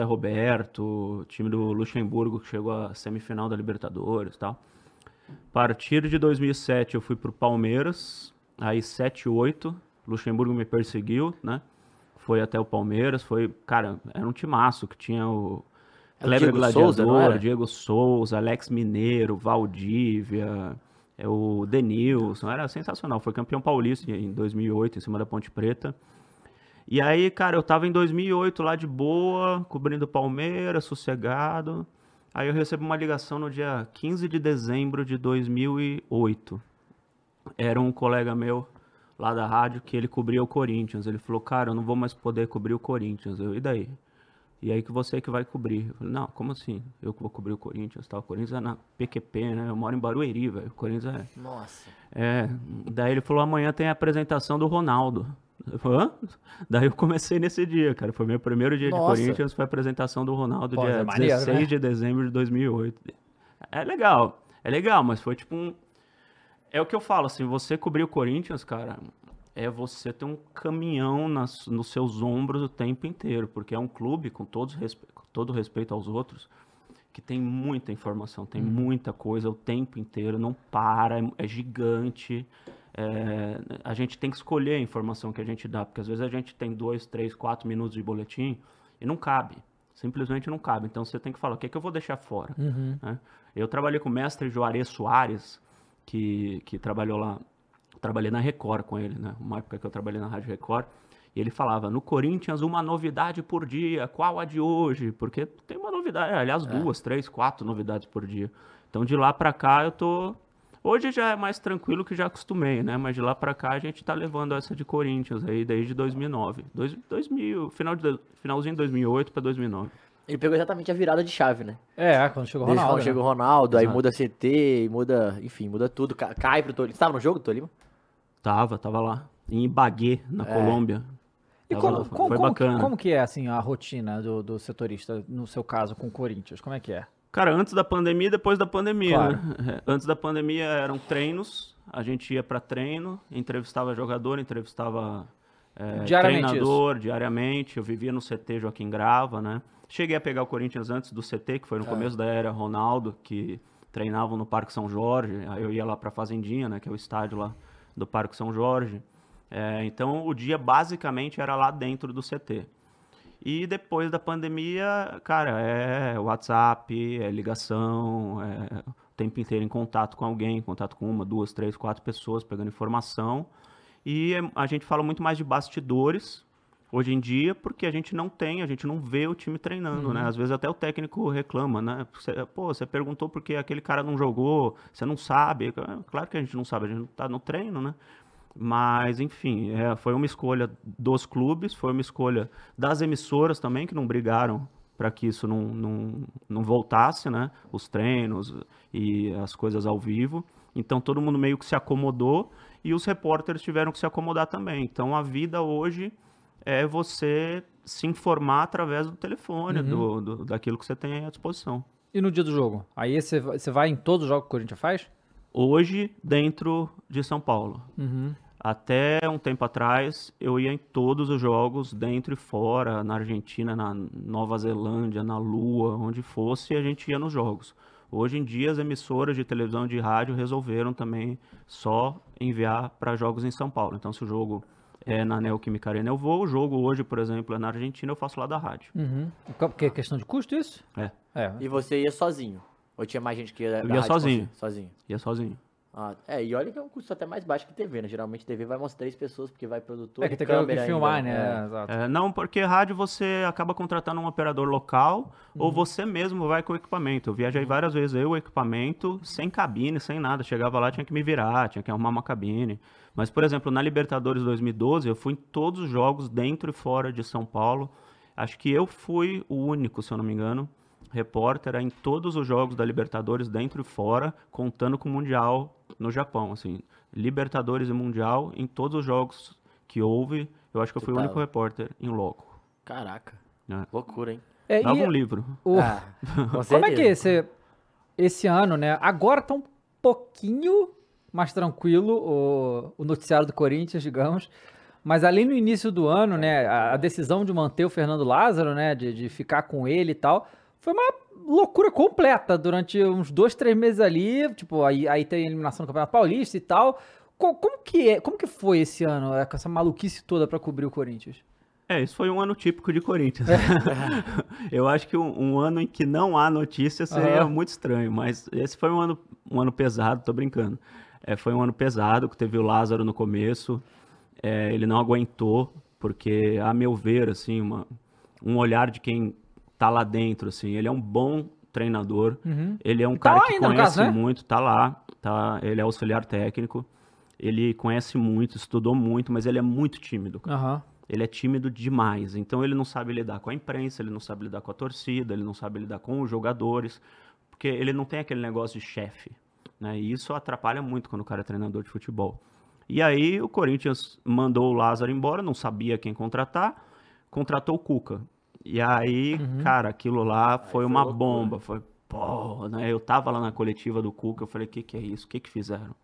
Zé Roberto, time do Luxemburgo que chegou à semifinal da Libertadores e tal. A partir de 2007 eu fui pro Palmeiras, aí 7 8, Luxemburgo me perseguiu, né? Foi até o Palmeiras, foi, cara, era um timaço que tinha o o Kleber Diego Souza, Gladiador, era? Diego Souza, Alex Mineiro, Valdívia, é, o Denilson, era sensacional, foi campeão paulista em 2008 em cima da Ponte Preta. E aí, cara, eu tava em 2008 lá de boa, cobrindo Palmeiras, sossegado. Aí eu recebo uma ligação no dia 15 de dezembro de 2008. Era um colega meu lá da rádio que ele cobria o Corinthians. Ele falou, cara, eu não vou mais poder cobrir o Corinthians. Eu, e daí? E aí que você que vai cobrir. Eu falei, não, como assim? Eu que vou cobrir o Corinthians, tal. O Corinthians é na PQP, né? Eu moro em Barueri, velho. O Corinthians é... Nossa. É, daí ele falou, amanhã tem a apresentação do Ronaldo. Eu falei, Hã? Daí eu comecei nesse dia, cara. Foi meu primeiro dia Nossa. de Corinthians, foi a apresentação do Ronaldo, Pô, dia é maneiro, 16 né? de dezembro de 2008. É legal, é legal, mas foi tipo um... É o que eu falo, assim, você cobrir o Corinthians, cara, é você ter um caminhão nas, nos seus ombros o tempo inteiro, porque é um clube, com, todos, respe- com todo respeito aos outros, que tem muita informação, tem muita coisa o tempo inteiro, não para, é, é gigante. É, a gente tem que escolher a informação que a gente dá, porque às vezes a gente tem dois, três, quatro minutos de boletim e não cabe. Simplesmente não cabe. Então você tem que falar, o que, é que eu vou deixar fora? né? Eu trabalhei com o mestre Juarez Soares, que, que trabalhou lá, trabalhei na Record com ele, né? Uma época que eu trabalhei na Rádio Record. E ele falava, no Corinthians, uma novidade por dia. Qual a de hoje? Porque tem uma novidade, aliás, duas, três, quatro novidades por dia. Então, de lá pra cá, eu tô... Hoje já é mais tranquilo que já acostumei, né? Mas de lá pra cá, a gente tá levando essa de Corinthians aí desde 2009. Dois, 2000, final de, finalzinho de 2008 pra 2009. Ele pegou exatamente a virada de chave, né? É, quando chegou o Ronaldo. quando né? chega o Ronaldo, aí Exato. muda CT, muda, enfim, muda tudo. ca- Cai pro Tolima. Você tava no jogo, Tolima? Tava, tava lá. Em Ibagué, na É. Colômbia. E Tava como- foi como- bacana. como que é, assim, a rotina do, do setorista, no seu caso, com o Corinthians? Como é que é? Cara, antes da pandemia e depois da pandemia, Claro. né? É, Antes da pandemia eram treinos, a gente ia pra treino, entrevistava jogador, entrevistava é, Diariamente treinador diariamente. Eu vivia no CT Joaquim Grava, né? Cheguei a pegar o Corinthians antes do CT, que foi no começo da era Ronaldo, que treinavam no Parque São Jorge. Aí eu ia lá pra Fazendinha, né? Que é o estádio lá do Parque São Jorge. É, então o dia basicamente era lá dentro do CT. E depois da pandemia, cara, é WhatsApp, é ligação, é o tempo inteiro em contato com alguém, em contato com uma, duas, três, quatro pessoas, pegando informação. E é- a gente fala muito mais de bastidores hoje em dia, porque a gente não tem, a gente não vê o time treinando, né? Às vezes até o técnico reclama, né? Você- pô, você perguntou porque aquele cara não jogou, você não sabe. Claro que a gente não sabe, a gente não tá no treino, né? Mas, enfim, é, foi uma escolha dos clubes, foi uma escolha das emissoras também, que não brigaram para que isso não, não, não voltasse, né? Os treinos e as coisas ao vivo. Então, todo mundo meio que se acomodou e os repórteres tiveram que se acomodar também. Então, a vida hoje é você se informar através do telefone, do, do- daquilo que você tem à disposição. E no dia do jogo? Aí você vai- em todos os jogos que o Corinthians faz? Hoje, dentro de São Paulo. Uhum. Até um tempo atrás, eu ia em todos os jogos, dentro e fora, na Argentina, na Nova Zelândia, na Lua, onde fosse, a gente ia nos jogos. Hoje em dia, as emissoras de televisão e de rádio resolveram também só enviar para jogos em São Paulo. Então, se o jogo é na Neoquímica Arena, eu vou. O jogo hoje, por exemplo, é na Argentina, eu faço lá da rádio. Uhum. Porque é questão de custo isso? É, É. E você ia sozinho? Ou tinha mais gente que ia da Eu ia sozinho. Sozinho. ia sozinho. Ah, é, e olha que é um custo até mais baixo que TV, né? Geralmente TV vai umas três pessoas, porque vai produtor É que tem que que câmera filmar, ainda, né? é. Exato. É, não, porque rádio você acaba contratando um operador local ou você mesmo vai com o equipamento. Eu viajei várias vezes, eu, o equipamento, sem cabine, sem nada. Chegava lá, tinha que me virar, tinha que arrumar uma cabine. Mas, por exemplo, na Libertadores 2012, eu fui em todos os jogos dentro e fora de São Paulo. Acho que eu fui o único, se eu não me engano, repórter em todos os jogos da Libertadores, dentro e fora, contando com o Mundial no Japão. Assim, Libertadores e Mundial, em todos os jogos que houve, eu acho que eu fui o único repórter em loco. Caraca, né? loucura, hein? É, Dava e um livro. o- Ah, com Como é que é esse, esse ano, né? Agora tá um pouquinho mais tranquilo o, o noticiário do Corinthians, digamos. Mas ali no início do ano, né, a, a decisão de manter o Fernando Lázaro, né, de, de ficar com ele e tal, foi uma loucura completa durante uns dois, três meses ali. Tipo, aí, aí tem a eliminação do Campeonato Paulista e tal. Co- Como, que é, como que foi esse ano, é, com essa maluquice toda pra cobrir o Corinthians? É, isso foi um ano típico de Corinthians. Eu acho que um, um ano em que não há notícia seria Aham. muito estranho, mas esse foi um ano, um ano pesado, tô brincando. É, foi um ano pesado, que teve o Lázaro no começo, é, ele não aguentou, porque, a meu ver, assim, uma, um olhar de quem tá lá dentro, assim, ele é um bom treinador, ele é um Tá cara que ainda, conhece caso, né? muito, tá lá, tá, ele é auxiliar técnico, ele conhece muito, estudou muito, mas ele é muito tímido, cara. Aham. Ele é tímido demais, então ele não sabe lidar com a imprensa, ele não sabe lidar com a torcida, ele não sabe lidar com os jogadores, porque ele não tem aquele negócio de chefe, né? E isso atrapalha muito quando o cara é treinador de futebol. E aí o Corinthians mandou o Lázaro embora, não sabia quem contratar, contratou o Cuca. E aí, cara, aquilo lá foi foi uma loucura. bomba, foi, pô, né? Eu tava lá na coletiva do Cuca, eu falei, o que que é isso? O que que fizeram?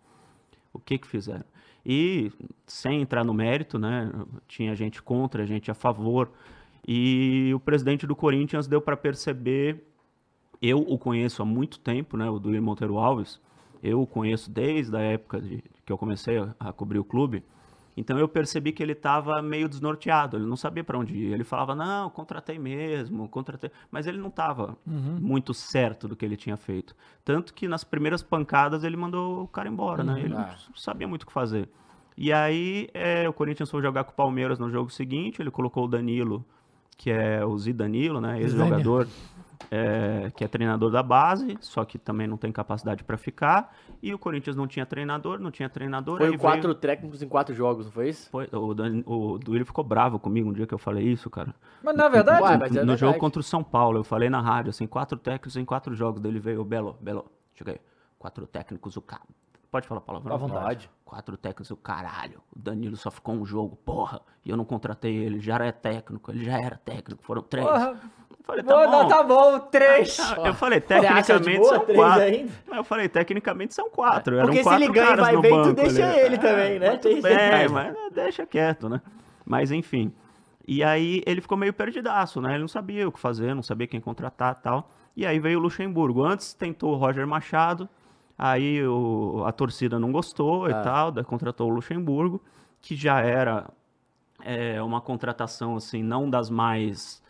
o que que fizeram. E sem entrar no mérito, né, tinha gente contra, gente a favor, e o presidente do Corinthians deu para perceber, eu o conheço há muito tempo, né, o Duílio Monteiro Alves, eu o conheço desde a época de, que eu comecei a, a cobrir o clube, então eu percebi que ele estava meio desnorteado, ele não sabia para onde ir. Ele falava, não, contratei mesmo, contratei. Mas ele não estava muito certo do que ele tinha feito. Tanto que nas primeiras pancadas ele mandou o cara embora, né? Ele Ah. não sabia muito o que fazer. E aí é, o Corinthians foi jogar com o Palmeiras no jogo seguinte, ele colocou o Danilo, que é o Zidanilo, né? Ex-jogador, é, que é treinador da base, só que também não tem capacidade para ficar. E o Corinthians não tinha treinador, não tinha treinador. Foi quatro veio- técnicos em quatro jogos, não foi isso? foi, o, Dan, o Duílio ficou bravo comigo um dia que eu falei isso, cara. Mas na verdade, Ué, mas é no verdade. jogo contra o São Paulo, eu falei na rádio, assim, quatro técnicos em quatro jogos. Dele veio o Belo, Belo, chega aí. Quatro técnicos, o cara. Pode falar palavrão? À vontade. Quatro técnicos, o caralho. O Danilo só ficou um jogo, porra. E eu não contratei ele, já era técnico, ele já era técnico, foram três. Porra. Eu falei, Pô, tá não, bom. tá bom, três. Ah, Eu falei, tecnicamente boa são quatro. ainda? Eu falei, tecnicamente são quatro. Eram Porque se quatro ele ganha e vai bem, tu banco deixa ali. ele também, né? mas bem, mas é, deixa quieto, né? Mas enfim. E aí ele ficou meio perdidaço, né? Ele não sabia o que fazer, não sabia quem contratar e tal. E aí veio o Luxemburgo. Antes tentou o Roger Machado, aí o- a torcida não gostou e Ah. tal, daí contratou o Luxemburgo, que já era é, uma contratação, assim, não das mais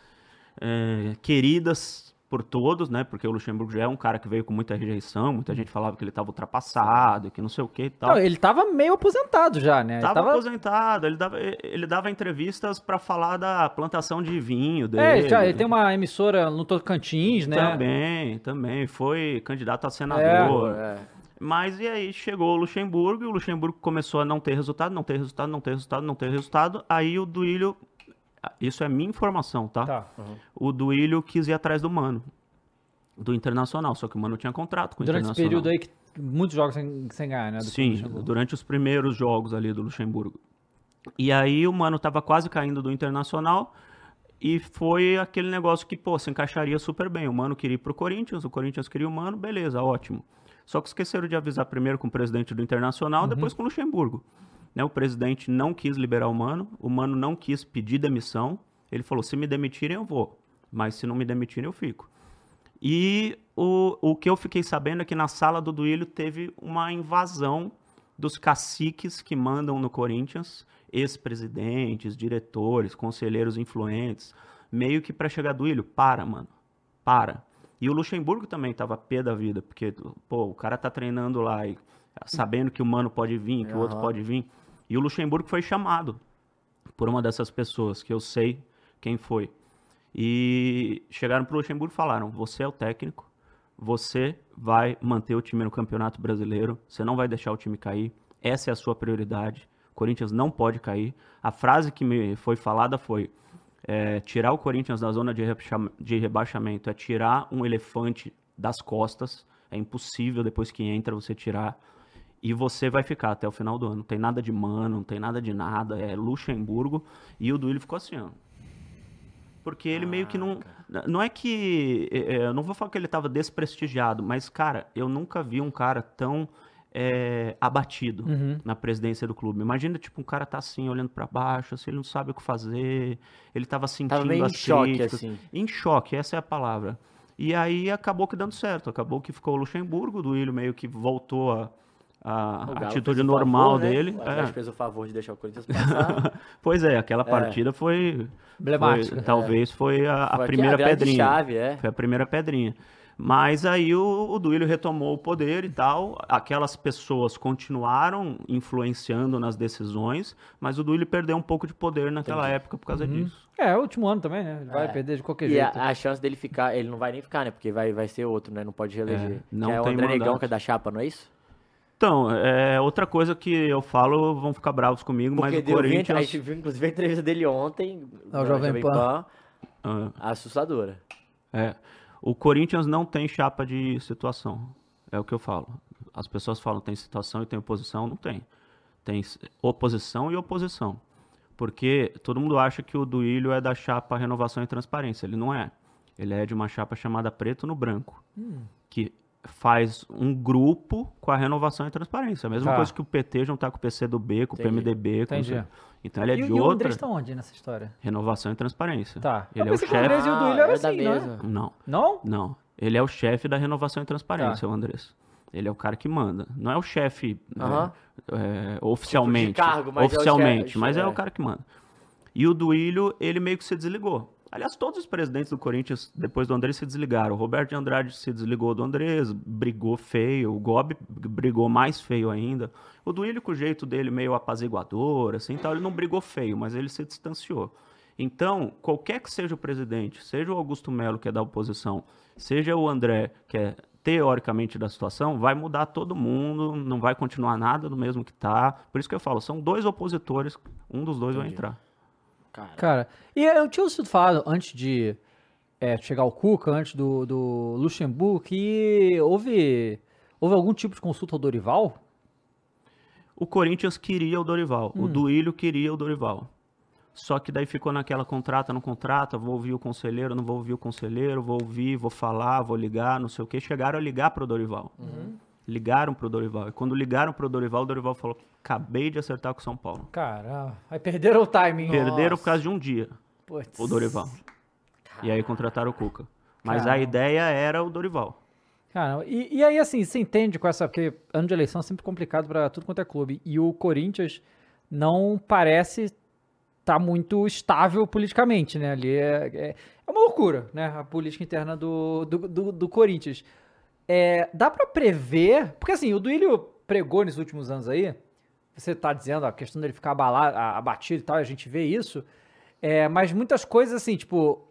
é, queridas por todos, né? Porque o Luxemburgo já é um cara que veio com muita rejeição, muita gente falava que ele estava ultrapassado, que não sei o que e tal. Não, ele tava meio aposentado já, né? Ele Tava, tava- aposentado, ele dava, ele dava entrevistas para falar da plantação de vinho dele. É, já, ele tem uma emissora no Tocantins, né? Também, também. Foi candidato a senador. É. Mas e aí chegou o Luxemburgo e o Luxemburgo começou a não ter resultado, não ter resultado, não ter resultado, não ter resultado. Aí o Duílio, isso é minha informação, tá? Tá. O Duílio quis ir atrás do Mano, do Internacional, só que o Mano tinha contrato com o Durante esse Internacional. período aí que muitos jogos sem, sem ganhar, né? do Sim, durante os primeiros jogos ali do Luxemburgo. E aí o Mano tava quase caindo do Internacional e foi aquele negócio que, pô, se encaixaria super bem. O Mano queria ir pro Corinthians, o Corinthians queria o Mano, beleza, ótimo. Só que esqueceram de avisar primeiro com o presidente do Internacional, depois com o Luxemburgo. Né, o presidente não quis liberar o Mano, o Mano não quis pedir demissão. Ele falou, se me demitirem eu vou, mas se não me demitirem eu fico. E o, o que eu fiquei sabendo é que na sala do Duílio teve uma invasão dos caciques que mandam no Corinthians, ex-presidentes, diretores, conselheiros influentes, meio que para chegar Duílio, para, mano, para. E o Luxemburgo também tava pé da vida, porque, pô, o cara tá treinando lá e sabendo que o mano pode vir, que o outro pode vir. E o Luxemburgo foi chamado por uma dessas pessoas, que eu sei quem foi. E chegaram pro Luxemburgo e falaram: você é o técnico, você vai manter o time no Campeonato Brasileiro, você não vai deixar o time cair, essa é a sua prioridade. O Corinthians não pode cair. A frase que me foi falada foi: é, tirar o Corinthians da zona de, de rebaixamento é tirar um elefante das costas. É impossível depois que entra você tirar. E você vai ficar até o final do ano. Não tem nada de mano, não tem nada de nada. É Luxemburgo. E o Duílio ficou assim, ó. Porque ele meio que não. Não é que. é, é, Eu não vou falar que ele estava desprestigiado, mas, cara, eu nunca vi um cara tão é, abatido Uhum. na presidência do clube. Imagina, tipo, um cara tá assim, olhando pra baixo, assim, ele não sabe o que fazer, ele tava sentindo Tava meio em as choque, críticas. assim. Em choque, essa é a palavra. E aí acabou que dando certo, acabou que ficou o Luxemburgo, o Duílio meio que voltou a, a atitude normal favor, né? dele. O É. Atlético fez o favor de deixar o Corinthians passar. Pois é, aquela partida foi, Emblemática. foi- talvez foi a, a Foi primeira de pedrinha. chave, é. Foi a primeira pedrinha. Mas aí o, o Duílio retomou o poder e tal. Aquelas pessoas continuaram influenciando nas decisões, mas o Duílio perdeu um pouco de poder naquela Entendi. época por causa disso. É, é o último ano também, né? Ele vai É. perder de qualquer E jeito. a, a chance dele ficar, ele não vai nem ficar, né? Porque vai, vai ser outro, né? Não pode reeleger. É, não que é o André Negão, mandato. que é da chapa, não é isso? Então, é outra coisa que eu falo, vão ficar bravos comigo, mas Porque o deu, vi- a Corinthians. gente viu, inclusive, a entrevista dele ontem. Ao na Jovem Pan. Ah, Assustadora. É. O Corinthians não tem chapa de situação. É o que eu falo. As pessoas falam tem situação e tem oposição. Não tem. Tem oposição e oposição. Porque todo mundo acha que o Duílio é da chapa Renovação e Transparência. Ele não é. Ele é de uma chapa chamada Preto no Branco. Que faz um grupo com a Renovação e Transparência. A mesma Tá. coisa que o PT juntar com o PCdoB, com o Entendi. PMDB. Com Entendi. o- Então ele é e, de e o outra. Andrés tá onde nessa história? Renovação e Transparência. Tá. Ele Eu é o que o Andrés chefe. e o Duílio é assim, não é? mesa. Não. Não? Não. Ele é o chefe da renovação e transparência, Tá. o Andrés. Ele é o cara que manda. Não é o chefe né, Aham. é, oficialmente. cargo, mas é o oficialmente, chefe, mas é é. o cara que manda. E o Duílio, ele meio que se desligou. Aliás, todos os presidentes do Corinthians, depois do Andrés, se desligaram. O Roberto de Andrade se desligou do Andrés, brigou feio. O Gobi brigou mais feio ainda. O Duílio, com o jeito dele meio apaziguador, assim, então ele não brigou feio, mas ele se distanciou. Então, qualquer que seja o presidente, seja o Augusto Melo, que é da oposição, seja o André, que é teoricamente da situação, vai mudar todo mundo, não vai continuar nada do mesmo que tá. Por isso que eu falo, são dois opositores, um dos dois vai Entendi. entrar. Cara, Cara, e eu tinha ouvido falar antes de é, chegar o Cuca, antes do, do Luxemburgo, que houve, houve algum tipo de consulta ao Dorival? O Corinthians queria o Dorival, Hum. o Duílio queria o Dorival. Só que daí ficou naquela contrata, não contrata, vou ouvir o conselheiro, não vou ouvir o conselheiro, vou ouvir, vou falar, vou ligar, não sei o quê. Chegaram a ligar pro Dorival. Uhum. Ligaram pro Dorival. E quando ligaram pro Dorival, o Dorival falou: acabei de acertar com o São Paulo. Caramba, aí perderam o timing. Perderam por causa de um dia Putz. o Dorival. E aí contrataram o Cuca. Mas a Caramba. ideia era o Dorival. Caramba, e, e aí assim, você entende com essa, porque ano de eleição é sempre complicado pra tudo quanto é clube, e o Corinthians não parece estar muito estável politicamente, né, ali é, é, é uma loucura, né, a política interna do, do, do, do Corinthians. É, dá pra prever, porque assim, o Duílio pregou nesses últimos anos aí, você tá dizendo a questão dele ficar abalado, abatido e tal, a gente vê isso, é, mas muitas coisas assim, tipo,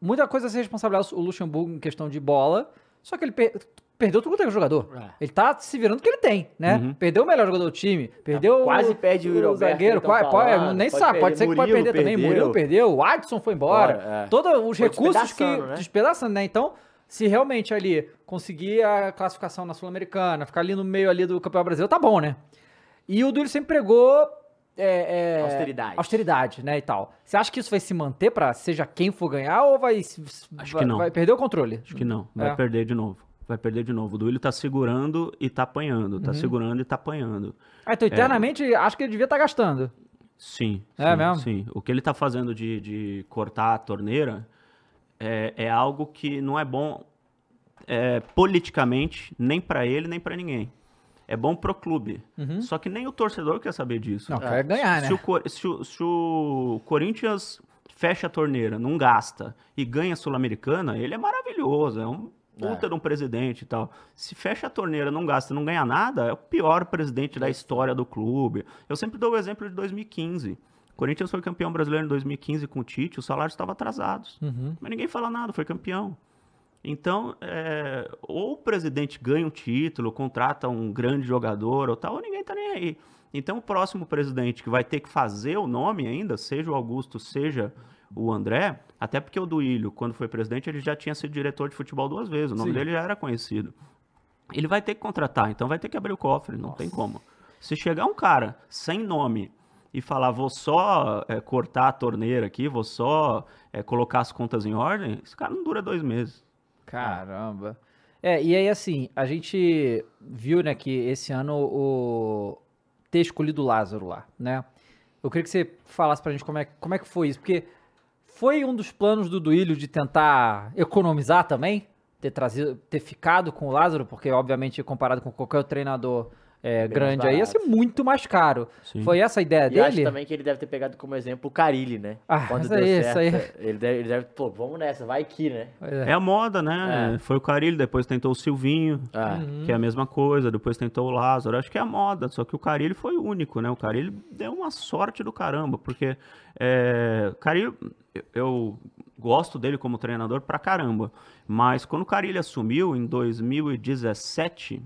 muita coisa a ser responsabilizar o Luxemburgo em questão de bola, só que ele per- perdeu tudo quanto é jogador. É. Ele tá se virando o que ele tem, né? Uhum. Perdeu o melhor jogador do time, perdeu quase o, perde o Alberto, zagueiro, que tão quase, pode- falando, nem pode sabe, pode perder, ser que pode perder também. perdeu. Murilo perdeu, o Adson foi embora, Bora, é. todos os Foi recursos que despedaçando, né? despedaçando, né? Então, se realmente ali conseguir a classificação na Sul-Americana, ficar ali no meio ali do Campeonato Brasileiro, tá bom, né? E o Duílio sempre pregou é, é, Austeridade. austeridade, né, e tal. Você acha que isso vai se manter pra seja quem for ganhar ou vai, Acho vai, que não. vai perder o controle? Acho que não. Vai É. perder de novo. Vai perder de novo. O Duílio tá segurando e tá apanhando. Uhum. Tá segurando e tá apanhando. Ah, então, internamente, acho que ele devia estar gastando. Sim. É sim, mesmo? Sim. O que ele tá fazendo de, de cortar a torneira é, é algo que não é bom é, politicamente, nem pra ele, nem pra ninguém. É bom pro clube. Só que nem o torcedor quer saber disso. Uhum. Não, quer ganhar, se né? O, se, o, se o Corinthians fecha a torneira, não gasta e ganha a Sul-Americana, ele é maravilhoso, é um puta de um presidente e tal. Se fecha a torneira, não gasta, não ganha nada, é o pior presidente da história do clube. Eu sempre dou o exemplo de 2015. Corinthians foi campeão brasileiro em 2015 com o Tite, os salários estavam atrasados. Uhum. Mas ninguém fala nada, foi campeão. Então, é, ou o presidente ganha um título, contrata um grande jogador ou tal, ou ninguém tá nem aí. Então, o próximo presidente que vai ter que fazer o nome ainda, seja o Augusto, seja o André, até porque o Duílio, quando foi presidente, ele já tinha sido diretor de futebol duas vezes, o nome Sim. dele já era conhecido. Ele vai ter que contratar, então vai ter que abrir o cofre, não tem como. Se chegar um cara sem nome e falar, vou só é, cortar a torneira aqui, vou só é, colocar as contas em ordem, esse cara não dura dois meses. Caramba. É, e aí assim, a gente viu, né, que esse ano o ter escolhido o Lázaro lá, né? Eu queria que você falasse pra gente como é, como é que foi isso, porque foi um dos planos do Duílio de tentar economizar também, ter trazido, ter ficado com o Lázaro, porque obviamente comparado com qualquer treinador é, grande aí ia ser muito mais caro. Sim. Foi essa a ideia E acho dele? também que ele deve ter pegado como exemplo o Carilli, né? Ah, Quando isso deu aí, isso certo, aí. Ele deve, ele deve, pô, vamos nessa, vai que, né? Pois É a moda, né? É. Foi o Carilho, depois tentou o Silvinho, Ah, que é a mesma coisa, depois tentou o Lázaro. Acho que é a moda, só que o Carilho foi o único, né? O Carilho deu uma sorte do caramba, porque é, o Carilho, eu- gosto dele como treinador pra caramba, mas quando o Carilho assumiu em 2017,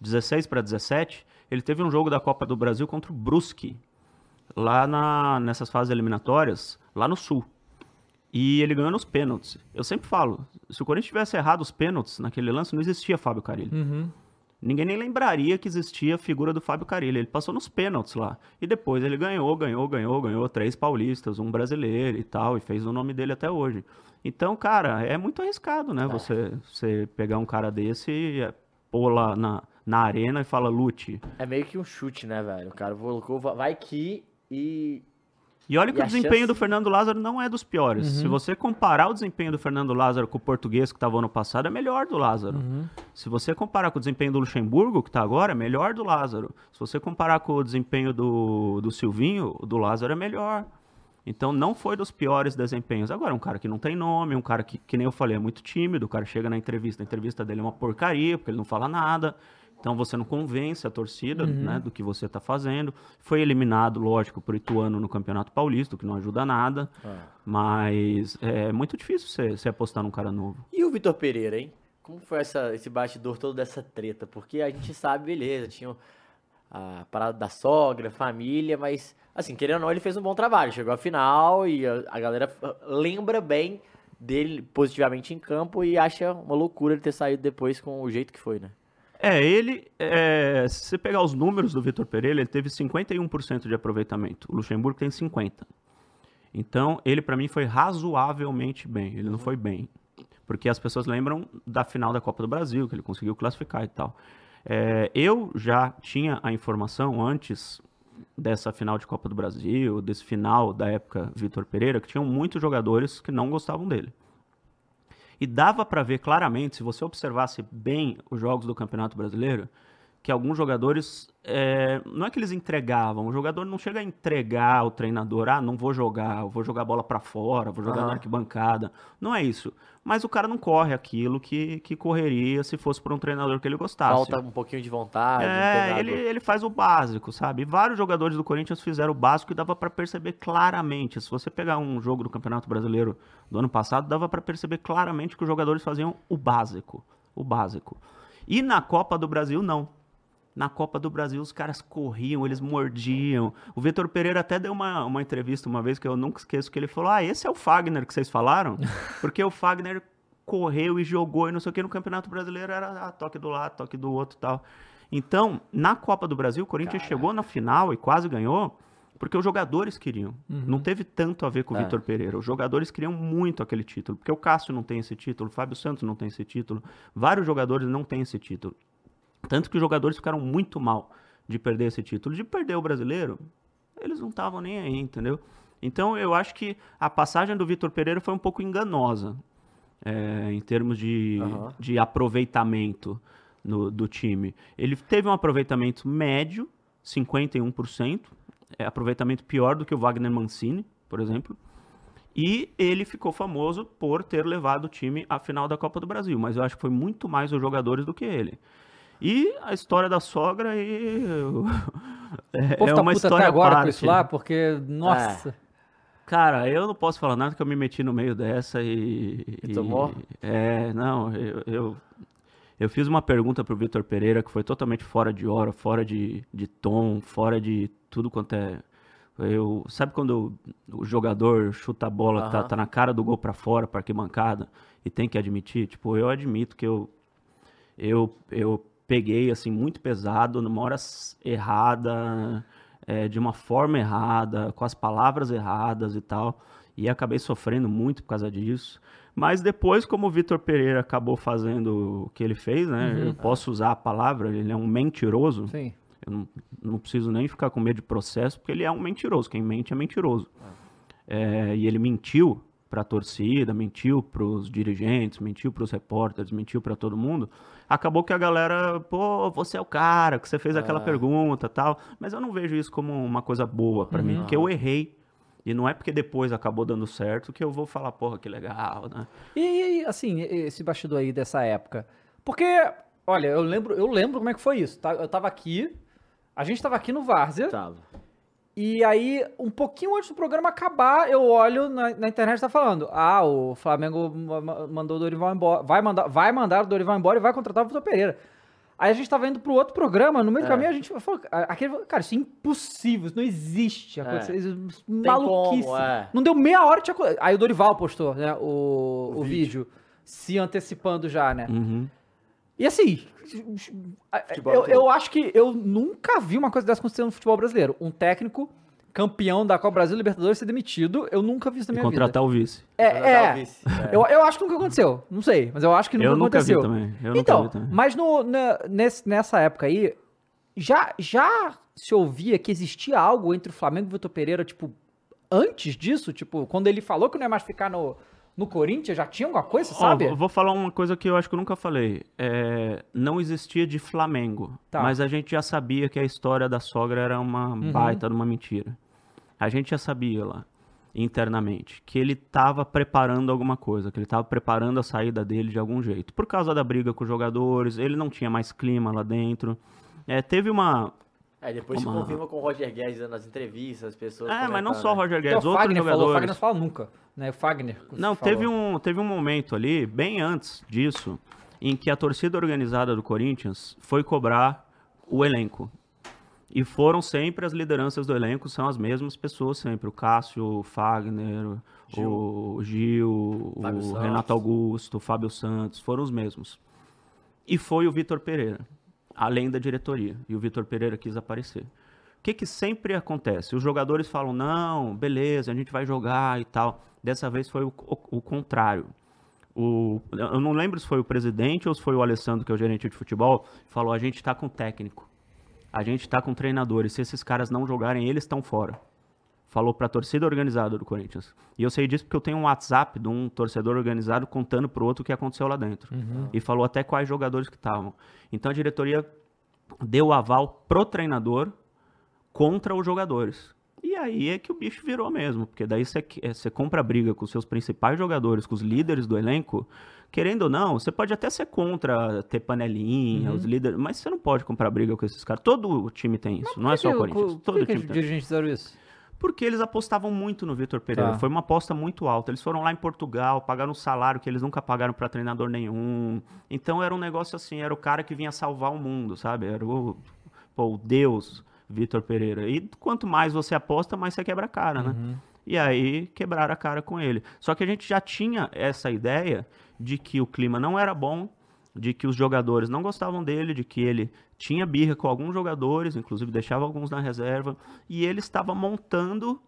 16 para 17, ele teve um jogo da Copa do Brasil contra o Brusque, lá na, nessas fases eliminatórias, lá no Sul. E ele ganhou nos pênaltis. Eu sempre falo, se o Corinthians tivesse errado os pênaltis naquele lance, não existia Fábio Carilli. Uhum. Ninguém nem lembraria que existia a figura do Fábio Carilli. Ele passou nos pênaltis lá. E depois ele ganhou, ganhou, ganhou, ganhou três paulistas, um brasileiro e tal, e fez o nome dele até hoje. Então, cara, é muito arriscado, né? Você, você pegar um cara desse e é, pôr lá na, na arena e fala lute. é meio que um chute, né, velho? O cara colocou, vai que e. E olha que E o desempenho chance- do Fernando Lázaro não é dos piores. Se você comparar o desempenho do Fernando Lázaro com o português que estava ano passado, é melhor do Lázaro. Se você comparar com o desempenho do Luxemburgo, que está agora, é melhor do Lázaro. Se você comparar com o desempenho do, do Silvinho, o do Lázaro é melhor. Então não foi dos piores desempenhos. Agora, um cara que não tem nome, um cara que, que nem eu falei, é muito tímido, o cara chega na entrevista, a entrevista dele é uma porcaria, porque ele não fala nada. Então você não convence a torcida né, do que você está fazendo. Foi eliminado, lógico, por Ituano no Campeonato Paulista, o que não ajuda nada. Mas é muito difícil você, você apostar num cara novo. E o Vitor Pereira, hein? Como foi essa, esse bastidor todo dessa treta? Porque a gente sabe, beleza, tinha a parada da sogra, família, mas, assim, querendo ou não, ele fez um bom trabalho. Chegou à final e a, a galera ah, lembra bem dele positivamente em campo e acha uma loucura ele ter saído depois com o jeito que foi, né? É, ele, é, se você pegar os números do Vitor Pereira, ele teve 51% de aproveitamento. O Luxemburgo tem 50%. Então, ele para mim foi razoavelmente bem. Ele não foi bem. Porque as pessoas lembram da final da Copa do Brasil, que ele conseguiu classificar e tal. É, eu já tinha a informação antes dessa final de Copa do Brasil, desse final da época Vitor Pereira, que tinham muitos jogadores que não gostavam dele. E dava para ver claramente, se você observasse bem os jogos do Campeonato Brasileiro, que alguns jogadores, é, não é que eles entregavam, o jogador não chega a entregar ao treinador, ah, não vou jogar, eu vou jogar a bola para fora, vou jogar na arquibancada. Não é isso. Mas o cara não corre aquilo que, que correria se fosse por um treinador que ele gostasse. Falta um pouquinho de vontade. É, ele, ele faz o básico, sabe? Vários jogadores do Corinthians fizeram o básico e dava pra perceber claramente. Se você pegar um jogo do Campeonato Brasileiro do ano passado, dava pra perceber claramente que os jogadores faziam o básico, o básico. E na Copa do Brasil não. Na Copa do Brasil os caras corriam, eles mordiam. O Vitor Pereira até deu uma, uma entrevista uma vez que eu nunca esqueço que ele falou: "Ah, esse é o Fagner que vocês falaram?" Porque o Fagner correu e jogou e não sei o que no Campeonato Brasileiro era ah, toque do lado, toque do outro e tal. Então, na Copa do Brasil, o Corinthians chegou na final e quase ganhou, porque os jogadores queriam. Não teve tanto a ver com o É. Vitor Pereira. Os jogadores queriam muito aquele título, porque o Cássio não tem esse título, o Fábio Santos não tem esse título, vários jogadores não têm esse título. Tanto que os jogadores ficaram muito mal de perder esse título. De perder o brasileiro, eles não estavam nem aí, entendeu? Então eu acho que a passagem do Vitor Pereira foi um pouco enganosa é, em termos de, Aham. de aproveitamento no- do time. Ele teve um aproveitamento médio, 51%, é aproveitamento pior do que o Wagner Mancini, por exemplo. E ele ficou famoso por ter levado o time à final da Copa do Brasil, mas eu acho que foi muito mais os jogadores do que ele. E a história da sogra aí é, O é tá uma história até agora parte. isso lá, porque, nossa. Cara, eu não posso falar nada que eu me meti no meio dessa e. E tomou? É, não, eu, eu, eu fiz uma pergunta pro Vitor Pereira que foi totalmente fora de hora, fora de, de tom, fora de tudo quanto é. Eu, sabe quando o, jogador chuta a bola, tá, Aham. tá na cara do gol pra fora, pra arquibancada, e tem que admitir? Tipo, eu admito que eu, eu, eu peguei assim muito pesado, numa hora errada, é, de uma forma errada, com as palavras erradas e tal. E acabei sofrendo muito por causa disso. Mas depois, como o Vitor Pereira acabou fazendo o que ele fez, né? Uhum. Eu posso usar a palavra, ele é um mentiroso. Sim. Eu não, não preciso nem ficar com medo de processo, porque ele é um mentiroso. Quem mente é mentiroso. É, e ele mentiu para a torcida, mentiu para os dirigentes, mentiu para os repórteres, mentiu para todo mundo. Acabou que a galera, pô, você é o cara, que você fez aquela pergunta tal. Mas eu não vejo isso como uma coisa boa para mim, porque eu errei. E não é porque depois acabou dando certo que eu vou falar, porra, que legal, né? E, e, assim, esse bastidor aí dessa época. Porque, olha, eu lembro, eu lembro como é que foi isso. tá? Eu tava aqui, a gente tava aqui no Várzea. Tava. E aí, um pouquinho antes do programa acabar, eu olho na, na internet tá falando: Ah, o Flamengo ma- ma- mandou o Dorival embora. Vai mandar, vai mandar o Dorival embora e vai contratar o Vitor Pereira. Aí a gente tava indo pro outro programa, no meio do É. caminho a gente falou, aquele, cara, isso é impossível, isso não existe. acontecer, isso é maluquice. como, é. Não deu meia hora, tinha... aí o Dorival postou, né, o, o, O vídeo. se antecipando já, né. Uhum. E assim, Futebol eu, eu acho que eu nunca vi uma coisa dessa acontecer no futebol brasileiro. Um técnico campeão da Copa Brasil Libertadores ser demitido, eu nunca vi isso na E minha contratar o vice. vida. Contratar É, o é, vice, é. Eu, eu acho que nunca aconteceu. Não sei, mas eu acho que nunca eu nunca aconteceu. vi também. Eu então, nunca vi também. mas no, na- nesse- nessa época aí, já, já se ouvia que existia algo entre o Flamengo e o Vitor Pereira, tipo, antes disso? Tipo, quando ele falou que não ia mais ficar no, no Corinthians, já tinha alguma coisa, sabe? vou- vou falar uma coisa que eu acho que eu nunca falei. É, não existia de Flamengo, Tá. mas a gente já sabia que a história da sogra era uma Uhum. baita de uma mentira. A gente já sabia lá, internamente, que ele estava preparando alguma coisa, que ele estava preparando a saída dele de algum jeito. Por causa da briga com os jogadores, ele não tinha mais clima lá dentro. É, teve uma. É, depois se Uma- confirma com o Roger Guedes nas entrevistas, as pessoas. É, mas não só o né? Roger Então, Guedes, o outros Fagner falou, o jogadores. Fagner não fala nunca, né? O Fagner. Não, falou. teve um, teve um momento ali, bem antes disso, em que a torcida organizada do Corinthians foi cobrar o elenco. E foram sempre as lideranças do elenco, são as mesmas pessoas sempre. O Cássio, o Fagner, o Gil, Fábio o Santos. Renato Augusto, o Fábio Santos, foram os mesmos. E foi o Vitor Pereira, além da diretoria. E o Vitor Pereira quis aparecer. O que, que sempre acontece? Os jogadores falam, não, beleza, a gente vai jogar e tal. Dessa vez foi o, o- o contrário. O, eu não lembro se foi o presidente ou se foi o Alessandro, que é o gerente de futebol, falou, a gente tá com técnico. A gente tá com treinadores. Se esses caras não jogarem, eles estão fora. Falou pra torcida organizada do Corinthians. E eu sei disso porque eu tenho um WhatsApp de um torcedor organizado contando pro outro o que aconteceu lá dentro. E falou até quais jogadores que estavam. Então a diretoria deu aval pro treinador contra os jogadores. E aí é que o bicho virou mesmo, porque daí você que- compra briga com os seus principais jogadores, com os líderes do elenco, querendo ou não, você pode até ser contra ter panelinha, os líderes, mas você não pode comprar briga com esses caras. Todo time tem isso, não é só o Corinthians. Todo que, que time os tem. isso? Porque eles apostavam muito no Vitor Pereira. Tá. Foi uma aposta muito alta. Eles foram lá em Portugal, pagaram um salário que eles nunca pagaram para treinador nenhum. Então era um negócio assim, era o cara que vinha salvar o mundo, sabe? Era o, pô, o Deus Vitor Pereira. E quanto mais você aposta, mais você quebra a cara, né? E aí quebraram a cara com ele. Só que a gente já tinha essa ideia de que o clima não era bom, de que os jogadores não gostavam dele, de que ele tinha birra com alguns jogadores, inclusive deixava alguns na reserva, e ele estava montando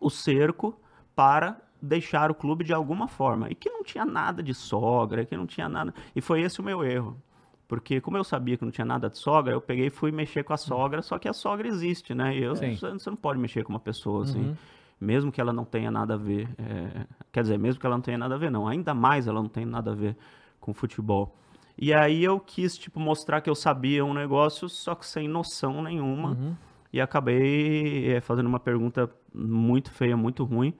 o cerco para deixar o clube de alguma forma. E que não tinha nada de sogra, que não tinha nada. E foi esse o meu erro. Porque como eu sabia que não tinha nada de sogra, eu peguei e fui mexer com a sogra, só que a sogra existe, né? E eu, Sim. você você não pode mexer com uma pessoa assim. Uhum. Mesmo que ela não tenha nada a ver. é, quer dizer, mesmo que ela não tenha nada a ver, não. Ainda mais ela não tem nada a ver com futebol. E aí eu quis, tipo, mostrar que eu sabia um negócio, só que sem noção nenhuma. Uhum. E acabei é, fazendo uma pergunta muito feia, muito ruim.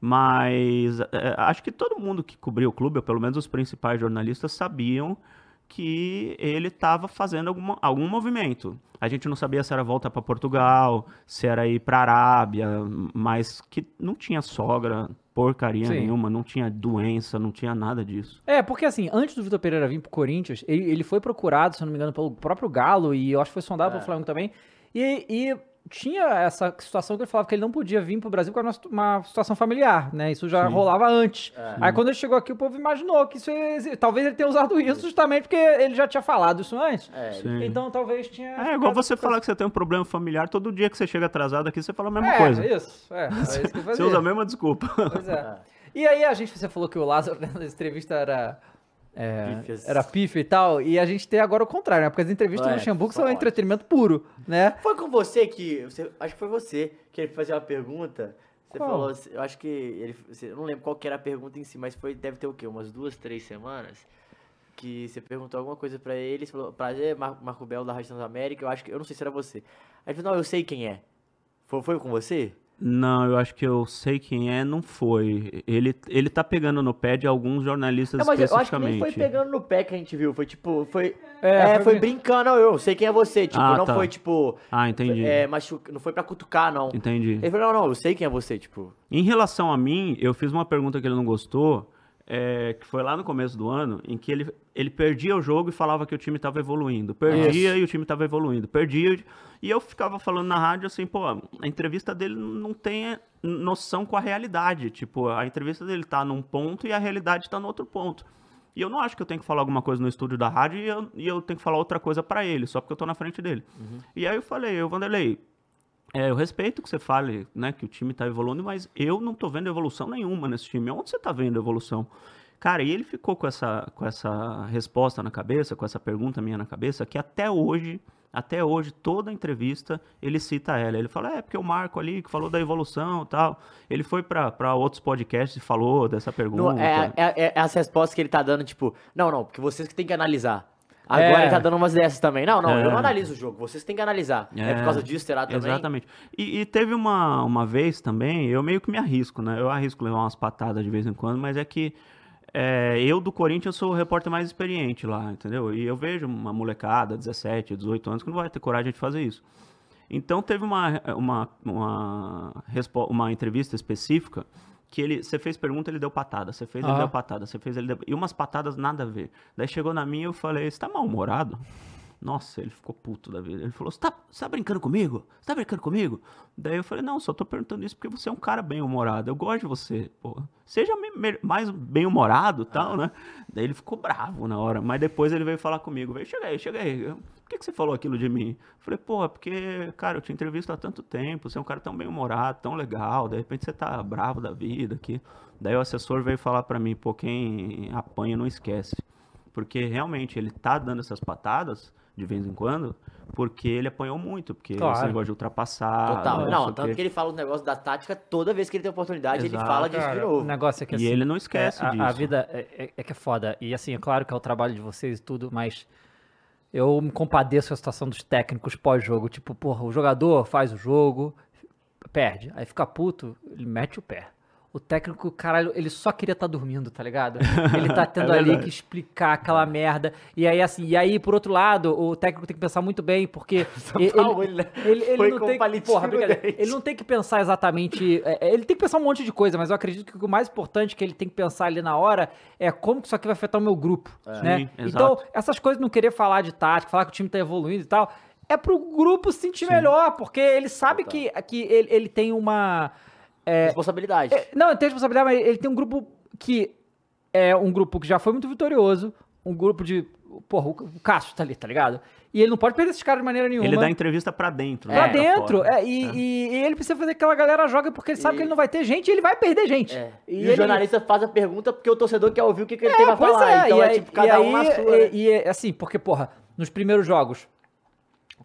Mas é, acho que todo mundo que cobriu o clube, ou pelo menos os principais jornalistas, sabiam que ele estava fazendo alguma, algum movimento. A gente não sabia se era volta para Portugal, se era ir para Arábia, mas que não tinha sogra, porcaria Sim. nenhuma, não tinha doença, não tinha nada disso. É, porque assim, antes do Vitor Pereira vir pro Corinthians, ele, ele foi procurado, se eu não me engano, pelo próprio Galo, e eu acho que foi sondado É. pelo Flamengo também. E, e tinha essa situação que ele falava que ele não podia vir pro Brasil por causa de uma, uma situação familiar, né? Isso já Sim. rolava antes. É. Aí quando ele chegou aqui, o povo imaginou que isso ia talvez ele tenha usado isso justamente porque ele já tinha falado isso antes. É. Então talvez tinha. É igual você falar que você tem um problema familiar, todo dia que você chega atrasado aqui, você fala a mesma é, coisa. Isso, é, é isso que eu Você fazia. usa a mesma desculpa. Pois é. E aí a gente, você falou que o Lázaro né, na entrevista era. É, Pífias. era pífio e tal, e a gente tem agora o contrário, né? Porque as entrevistas É, do Luxemburgo são ótimo. entretenimento puro, né? Foi com você que. Você, acho que foi você que ele fazia uma pergunta. Você Qual? falou. Eu acho que ele. Você, eu não lembro qual que era a pergunta em si, mas foi. Deve ter o quê? Umas duas, três semanas. Que você perguntou alguma coisa pra ele. Você falou, prazer, Mar Marco Belo da Rádio Transamérica. Eu acho que. Eu não sei se era você. Aí ele falou, não, eu sei quem é. Foi, foi com você? Não, eu acho que eu sei quem é, não foi. Ele, ele tá pegando no pé de alguns jornalistas Não, mas eu acho que nem foi pegando no pé que a gente viu. Foi tipo. Foi. É, É, foi foi, brin- brincando, não, eu sei quem é você. Tipo, Ah, não tá. foi tipo. Ah, entendi. É, machu... Não foi pra cutucar, não. Entendi. Ele falou, não, não, eu sei quem é você, tipo. Em relação a mim, eu fiz uma pergunta que ele não gostou, é, que foi lá no começo do ano, em que ele, ele perdia o jogo e falava que o time estava evoluindo. Perdia e o time estava evoluindo. Perdia e eu ficava falando na rádio assim, pô, a entrevista dele não tem noção com a realidade. Tipo, a entrevista dele tá num ponto e a realidade tá no outro ponto. E eu não acho que eu tenho que falar alguma coisa no estúdio da rádio e eu, e eu tenho que falar outra coisa pra ele, só porque eu tô na frente dele. E aí eu falei, eu, Vanderlei, é, eu respeito que você fale, né, que o time tá evoluindo, mas eu não tô vendo evolução nenhuma nesse time. Onde você tá vendo evolução? Cara, e ele ficou com essa, com essa resposta na cabeça, com essa pergunta minha na cabeça, que até hoje, até hoje, toda entrevista, ele cita ela. Ele fala, é, porque o Marco ali, que falou da evolução e tal, ele foi pra outros podcasts e falou dessa pergunta. Não, é, é, é as respostas que ele tá dando, tipo, não, não, porque vocês que tem que analisar. Agora É. ele tá dando umas dessas também. Não, não, É. eu não analiso o jogo, vocês têm que analisar. É, por causa disso, terá também. Exatamente. E, e teve uma, uma vez também, eu meio que me arrisco, né? Eu arrisco levar umas patadas de vez em quando, mas é que é, eu do Corinthians sou o repórter mais experiente lá, entendeu? E eu vejo uma molecada, 17, 18 anos, que não vai ter coragem de fazer isso. Então teve uma, uma, uma, uma entrevista específica que ele, você fez pergunta, ele deu patada, você fez, ele Aham. deu patada, você fez, ele deu... E umas patadas nada a ver. Daí chegou na minha e eu falei, você tá mal-humorado? Nossa, ele ficou puto da vida. Ele falou, você tá, tá brincando comigo? Você tá brincando comigo? Daí eu falei, não, só tô perguntando isso porque você é um cara bem-humorado. Eu gosto de você, pô. Seja mais bem-humorado e tal, né? Daí ele ficou bravo na hora. Mas depois ele veio falar comigo. Veio, chega aí, chega aí. Que, que você falou aquilo de mim? Eu falei, pô, é porque, cara, eu te entrevisto há tanto tempo. Você é um cara tão bem-humorado, tão legal. De repente você tá bravo da vida aqui. Daí o assessor veio falar pra mim, pô, quem apanha não esquece. Porque realmente ele tá dando essas patadas de vez em quando, porque ele apanhou muito, porque Claro. esse negócio de ultrapassar. Total. não, sei o tanto quê. que ele fala o negócio da tática toda vez que ele tem oportunidade, ele Exato, fala disso de Cara, o novo. negócio é que E assim, ele não esquece é, a- disso. A, vida é, é- é que é foda. E assim, é claro que é o trabalho de vocês e tudo, mas eu me compadeço com a situação dos técnicos pós-jogo. Tipo, porra, o jogador faz o jogo, perde. Aí fica puto, ele mete o pé. O técnico, caralho, ele só queria estar dormindo, tá ligado? Ele tá tendo É ali que explicar aquela merda. E aí, assim, e aí, por outro lado, o técnico tem que pensar muito bem, porque. ele, Paulo, ele- ele, ele foi não tem, palitinho porra, ele não tem que pensar exatamente. é, é, ele tem que pensar um monte de coisa, mas eu acredito que o mais importante que ele tem que pensar ali na hora é como que isso aqui vai afetar o meu grupo. né? Sim, então, essas coisas, não querer falar de tática, falar que o time tá evoluindo e tal, é pro grupo se sentir melhor, porque ele sabe que, que ele, ele tem uma. É, Responsabilidade. é, não, ele tem responsabilidade, mas ele tem um grupo que é um grupo que já foi muito vitorioso, um grupo de. Porra, o o Cássio tá ali, tá ligado? E ele não pode perder esses caras de maneira nenhuma. Ele dá entrevista pra dentro. Pra né, dentro, fora. é, e, e- e ele precisa fazer que aquela galera joga porque ele sabe E- que ele não vai ter gente e ele vai perder gente. É. E, E o ele- jornalista faz a pergunta porque o torcedor quer ouvir o que, que ele É, tem pra pois falar. é, então e é tipo cada e um na sua. né? E, e, assim, porque, porra, nos primeiros jogos,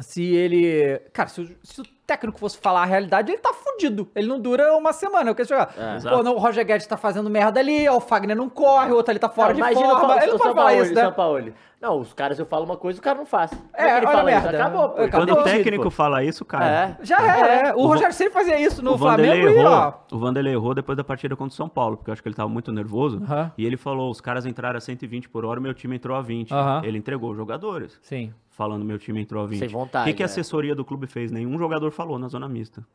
se ele. Cara, se o, se o técnico fosse falar a realidade, ele tá fudido. Ele não dura uma semana. Eu quero jogar. É. Pô, não, o Roger Guedes tá fazendo merda ali, ó, o Fagner não corre, o outro ali tá fora Não, de imagina forma. o, ele não pode falar isso, né? Não, os caras, eu falo uma coisa, o cara não faz. É, ele olha fala a isso? merda. Acabou, pô. Acabou. Quando o técnico pô. fala isso, cara. É. Já era. é. O, O Rogério sempre fazia isso no o Vanderlei Flamengo e, errou. ó. O Vanderlei errou depois da partida contra o São Paulo, porque eu acho que ele tava muito nervoso. E ele falou: os caras entraram a 120 por hora, meu time entrou a 20. Aham. Ele entregou os jogadores. Sim. Falando meu time entrou a 20. Sem vontade, O que, que a é. assessoria do clube fez? Nenhum jogador falou na zona mista.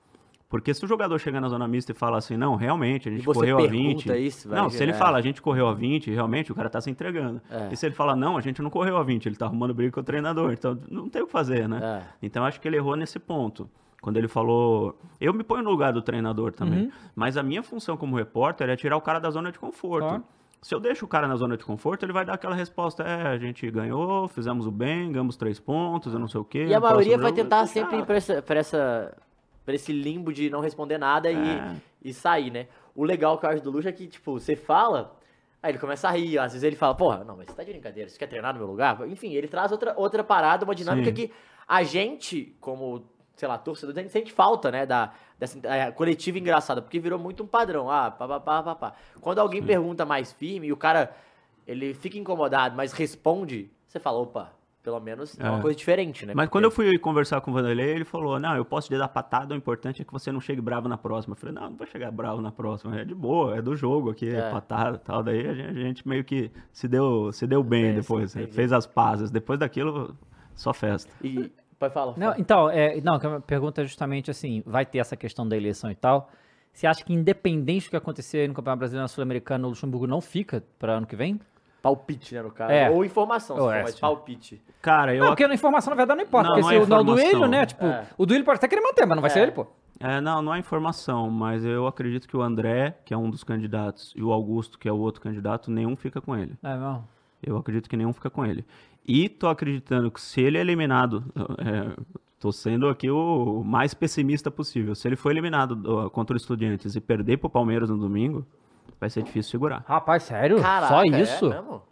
Porque se o jogador chegar na zona mista e fala assim, não, realmente, a gente você correu a pergunta 20. isso, vai não, se ele fala, a gente correu a 20, realmente o cara tá se entregando. É. E se ele fala, não, a gente não correu a 20, ele tá arrumando briga com o treinador. Então não tem o que fazer, né? É. Então acho que ele errou nesse ponto. Quando ele falou. Eu me ponho no lugar do treinador também. Uhum. Mas a minha função como repórter é tirar o cara da zona de conforto. Claro. Se eu deixo o cara na zona de conforto, ele vai dar aquela resposta: é, a gente ganhou, fizemos o bem, ganhamos três pontos, eu não sei o quê. E a maioria vai jogo- tentar Ah, sempre ir pra, essa, pra, essa, pra esse limbo de não responder nada e, É. e sair, né? O legal que eu acho do Lucha é que, tipo, você fala, aí ele começa a rir, às vezes ele fala, porra, não, mas você tá de brincadeira, você quer treinar no meu lugar? Enfim, ele traz outra, outra parada, uma dinâmica Sim. que a gente, como, sei lá, torcedor, a gente sente falta, né, da, dessa é, coletiva engraçada, porque virou muito um padrão, ah, pá, pá, pá, pá, pá. Quando alguém pergunta mais firme e o cara, ele fica incomodado, mas responde, você fala, opa, pelo menos é, uma É. coisa diferente, né? Mas Porque- quando eu fui conversar com o Vanderlei, ele falou: Não, eu posso te dar patada, o importante é que você não chegue bravo na próxima. Eu falei: Não, não vou chegar bravo na próxima. É de boa, é do jogo aqui, é, É. patada e tal. Daí a gente, a gente meio que se deu, se deu bem Bem, depois, sim, fez as pazes. Depois daquilo, só festa. E, pode falar. Não, então, é, não, a minha pergunta é justamente assim, vai ter essa questão da eleição e tal. Você acha que independente do que acontecer no Campeonato Brasileiro na Sul-Americana, o Luxemburgo não fica para ano que vem? Palpite, né, no caso. É. Ou informação, se for, mas palpite. Cara, eu. Não, porque na informação, na verdade, não importa. Não, porque não se é o não, do informação. Duílio, né? Tipo, É. o Duílio pode até querer manter, mas não vai É. ser ele, pô. É, não, não há informação, mas eu acredito que o André, que é um dos candidatos, e o Augusto, que é o outro candidato, nenhum fica com ele. É, não. Eu acredito que nenhum fica com ele. E tô acreditando que se ele é eliminado, é, tô sendo aqui o mais pessimista possível. Se ele for eliminado do- contra o Estudiantes e perder pro Palmeiras no domingo, vai ser difícil segurar. Rapaz, sério? Caraca, Só é isso? mesmo?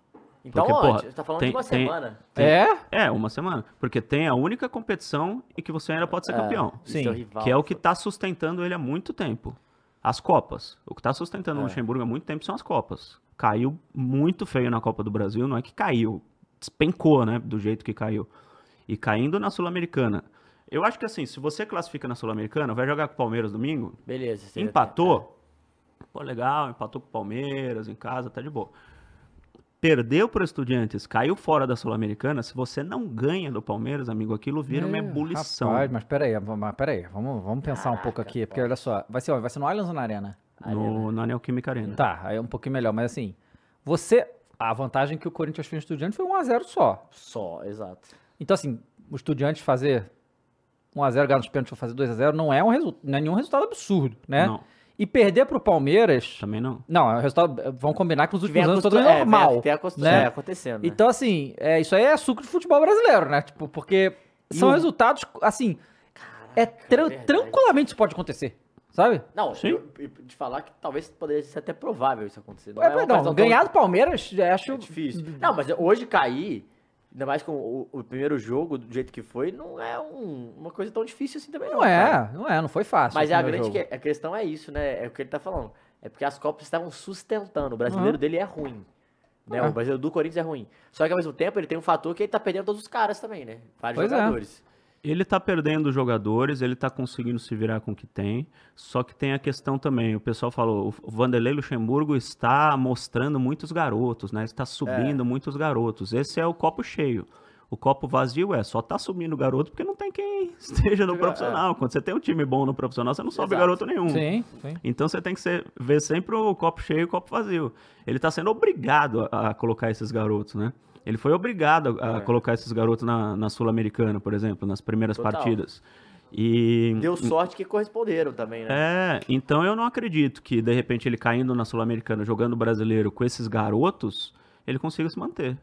Então, Porque, ó, porra, você tá falando tem- de uma tem- semana. É? É, uma semana. Porque tem a única competição em que você ainda pode ser campeão. E Sim, rival, Que é o que tá sustentando ele há muito tempo. As Copas. O que tá sustentando o Luxemburgo há muito tempo são as Copas. Caiu muito feio na Copa do Brasil, não é que caiu, despencou, né, do jeito que caiu. E caindo na Sul-Americana. Eu acho que assim, se você classifica na Sul-Americana, vai jogar com o Palmeiras domingo, Beleza. você já empatou, pô, legal, empatou com o Palmeiras em casa, tá de boa. Perdeu para Estudiantes, caiu fora da Sul-Americana, se você não ganha do Palmeiras, amigo, aquilo vira uma É, ebulição. Rapaz, mas peraí, mas peraí, vamos, vamos pensar um pouco aqui, porque olha só, vai ser, vai ser no Allianz ou na Arena? no, na Neoquímica Arena. Tá, aí é um pouquinho melhor, mas assim, você, a vantagem que o Corinthians fez no Estudiantes foi 1x0 só. Só, exato. Então assim, o Estudiantes fazer 1x0, ganhar nos pênaltis fazer 2x0 não é um resu- não é nenhum resultado absurdo, né? Não, E perder pro Palmeiras, também não. não, é um resultado, vamos combinar que nos últimos anos todo é é, normal. né? é, acontecendo. né? Então, assim, é, isso aí é suco de futebol brasileiro, né? Tipo, porque são o- resultados, assim, é tran- verdade. tranquilamente isso pode acontecer, sabe? Não, Sim. eu- eu- de falar que talvez poderia ser até provável isso acontecer. Não É, é, tão- ganhar do Palmeiras, já acho... É difícil. Não, mas hoje cair, ainda mais com o, o primeiro jogo, do jeito que foi, não é um- uma coisa tão difícil assim também, não. Não cara. é, não é, não foi fácil. Mas o a grande que- a questão é isso, né? É o que ele tá falando. É porque as Copas estavam sustentando. O brasileiro dele é ruim. Né? Uhum. O brasileiro do Corinthians é ruim. Só que ao mesmo tempo ele tem um fator que ele tá perdendo todos os caras também, né? Vários Pois é. Ele tá perdendo jogadores, ele tá conseguindo se virar com o que tem, só que tem a questão também, o pessoal falou, o Vanderlei Luxemburgo está mostrando muitos garotos, né? Está subindo muitos garotos. Esse é o copo cheio. O copo vazio é só tá subindo garoto porque não tem quem esteja no É. profissional. Quando você tem um time bom no profissional, você não sobe Exato. garoto nenhum. Sim, sim. Então você tem que ser- ver sempre o copo cheio e o copo vazio. Ele está sendo obrigado a, a colocar esses garotos, né? Ele foi obrigado a, a É. colocar esses garotos na, na Sul-Americana, por exemplo, nas primeiras Total. partidas. E Deu sorte que corresponderam também, né? é, então eu não acredito que de repente ele caindo na Sul-Americana, jogando brasileiro com esses garotos, ele consiga se manter.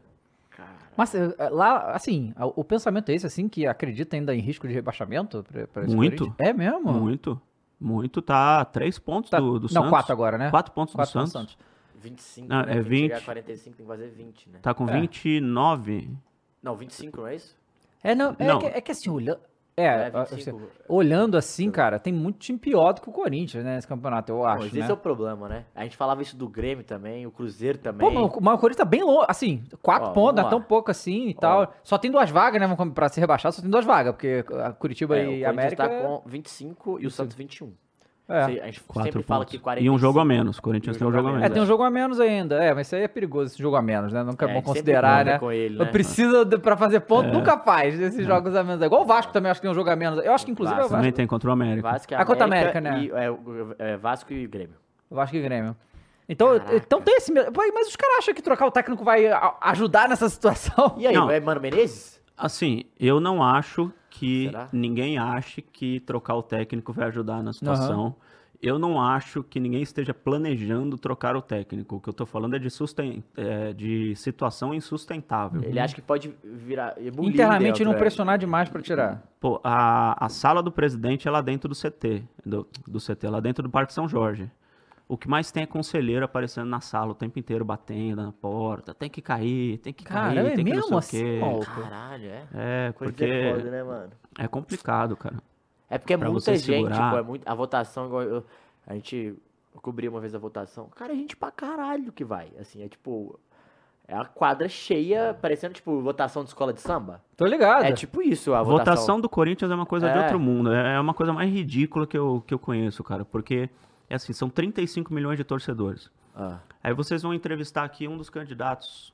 Mas eh, lá, assim, o pensamento é esse, assim, que acredita ainda em risco de rebaixamento? Pra, pra esse Muito. É mesmo? Muito, muito. Tá a três pontos Tá- do, do não, Santos. quatro agora, né? Quatro pontos Quatro do pontos Santos. Santos. 25, Não, né? é Tem que chegar 20. a 45, tem que fazer 20, né? Tá com É. 29. Não, 25, não é isso? É, não, é, Não. Que, é que assim, olhando... É, É, a- 25. olhando assim, cara, tem muito time pior do que o Corinthians, né, nesse campeonato, eu acho, mas né? esse é o problema, né? A gente falava isso do Grêmio também, o Cruzeiro também. Pô, mas o- Corinthians tá bem longe, assim, quatro Ó, pontos, não é vamos tão pouco assim e Ó. tal. Só tem duas vagas, né, pra ser rebaixado, só tem duas vagas, porque a Curitiba É, o e Corinthians América... tá com 25 e o Santos 21. É. A gente Quatro sempre fala pontos. que 45. E um jogo a menos. O Corinthians E tem um jogo a menos. É, tem um jogo a menos ainda. É, mas isso aí é perigoso, esse jogo a menos, né? Nunca é, É, bom considerar, né? com ele, Não né? Precisa de, pra fazer ponto, É. nunca faz esses jogos a menos. É igual o Vasco também, acho que tem um jogo a menos. Eu acho que inclusive é o Vasco Vasco. Também tem contra o América. Vasco e A contra América, América, né? E, é, o- é, Vasco e Grêmio. Vasco e Grêmio. Então, Caraca. então tem esse. Mas os caras acham que trocar o técnico vai ajudar nessa situação? E aí, Não. é Mano Menezes? Assim, eu não acho que Será? ninguém ache que trocar o técnico vai ajudar na situação. Eu não acho que ninguém esteja planejando trocar o técnico. O que eu tô falando é de, susten é, de situação insustentável. Ele acha que pode virar. Internamente não é. pressionar demais pra tirar. Pô, a, a sala do presidente é lá dentro do CT, do, do CT, lá dentro do Parque São Jorge. O que mais tem é conselheiro aparecendo na sala o tempo inteiro, batendo na porta. Tem que cair, tem que Cara, cair, é tem que mesmo não sei assim, o quê. Caralho, é. É, Coisa porque é foda, né, mano? é complicado, cara. É porque é muita gente, pô, é muito, a votação, igual eu- a gente cobriu uma vez a votação. Cara, é gente pra caralho que vai. Assim, é tipo. É a quadra cheia, parecendo, tipo, votação de escola de samba. Tô ligado. É tipo isso a A votação. votação do Corinthians é uma coisa de É. outro mundo. É é uma coisa mais ridícula que eu, que eu conheço, cara. Porque, é assim, são 35 milhões de torcedores. Ah, Aí vocês vão entrevistar aqui um dos candidatos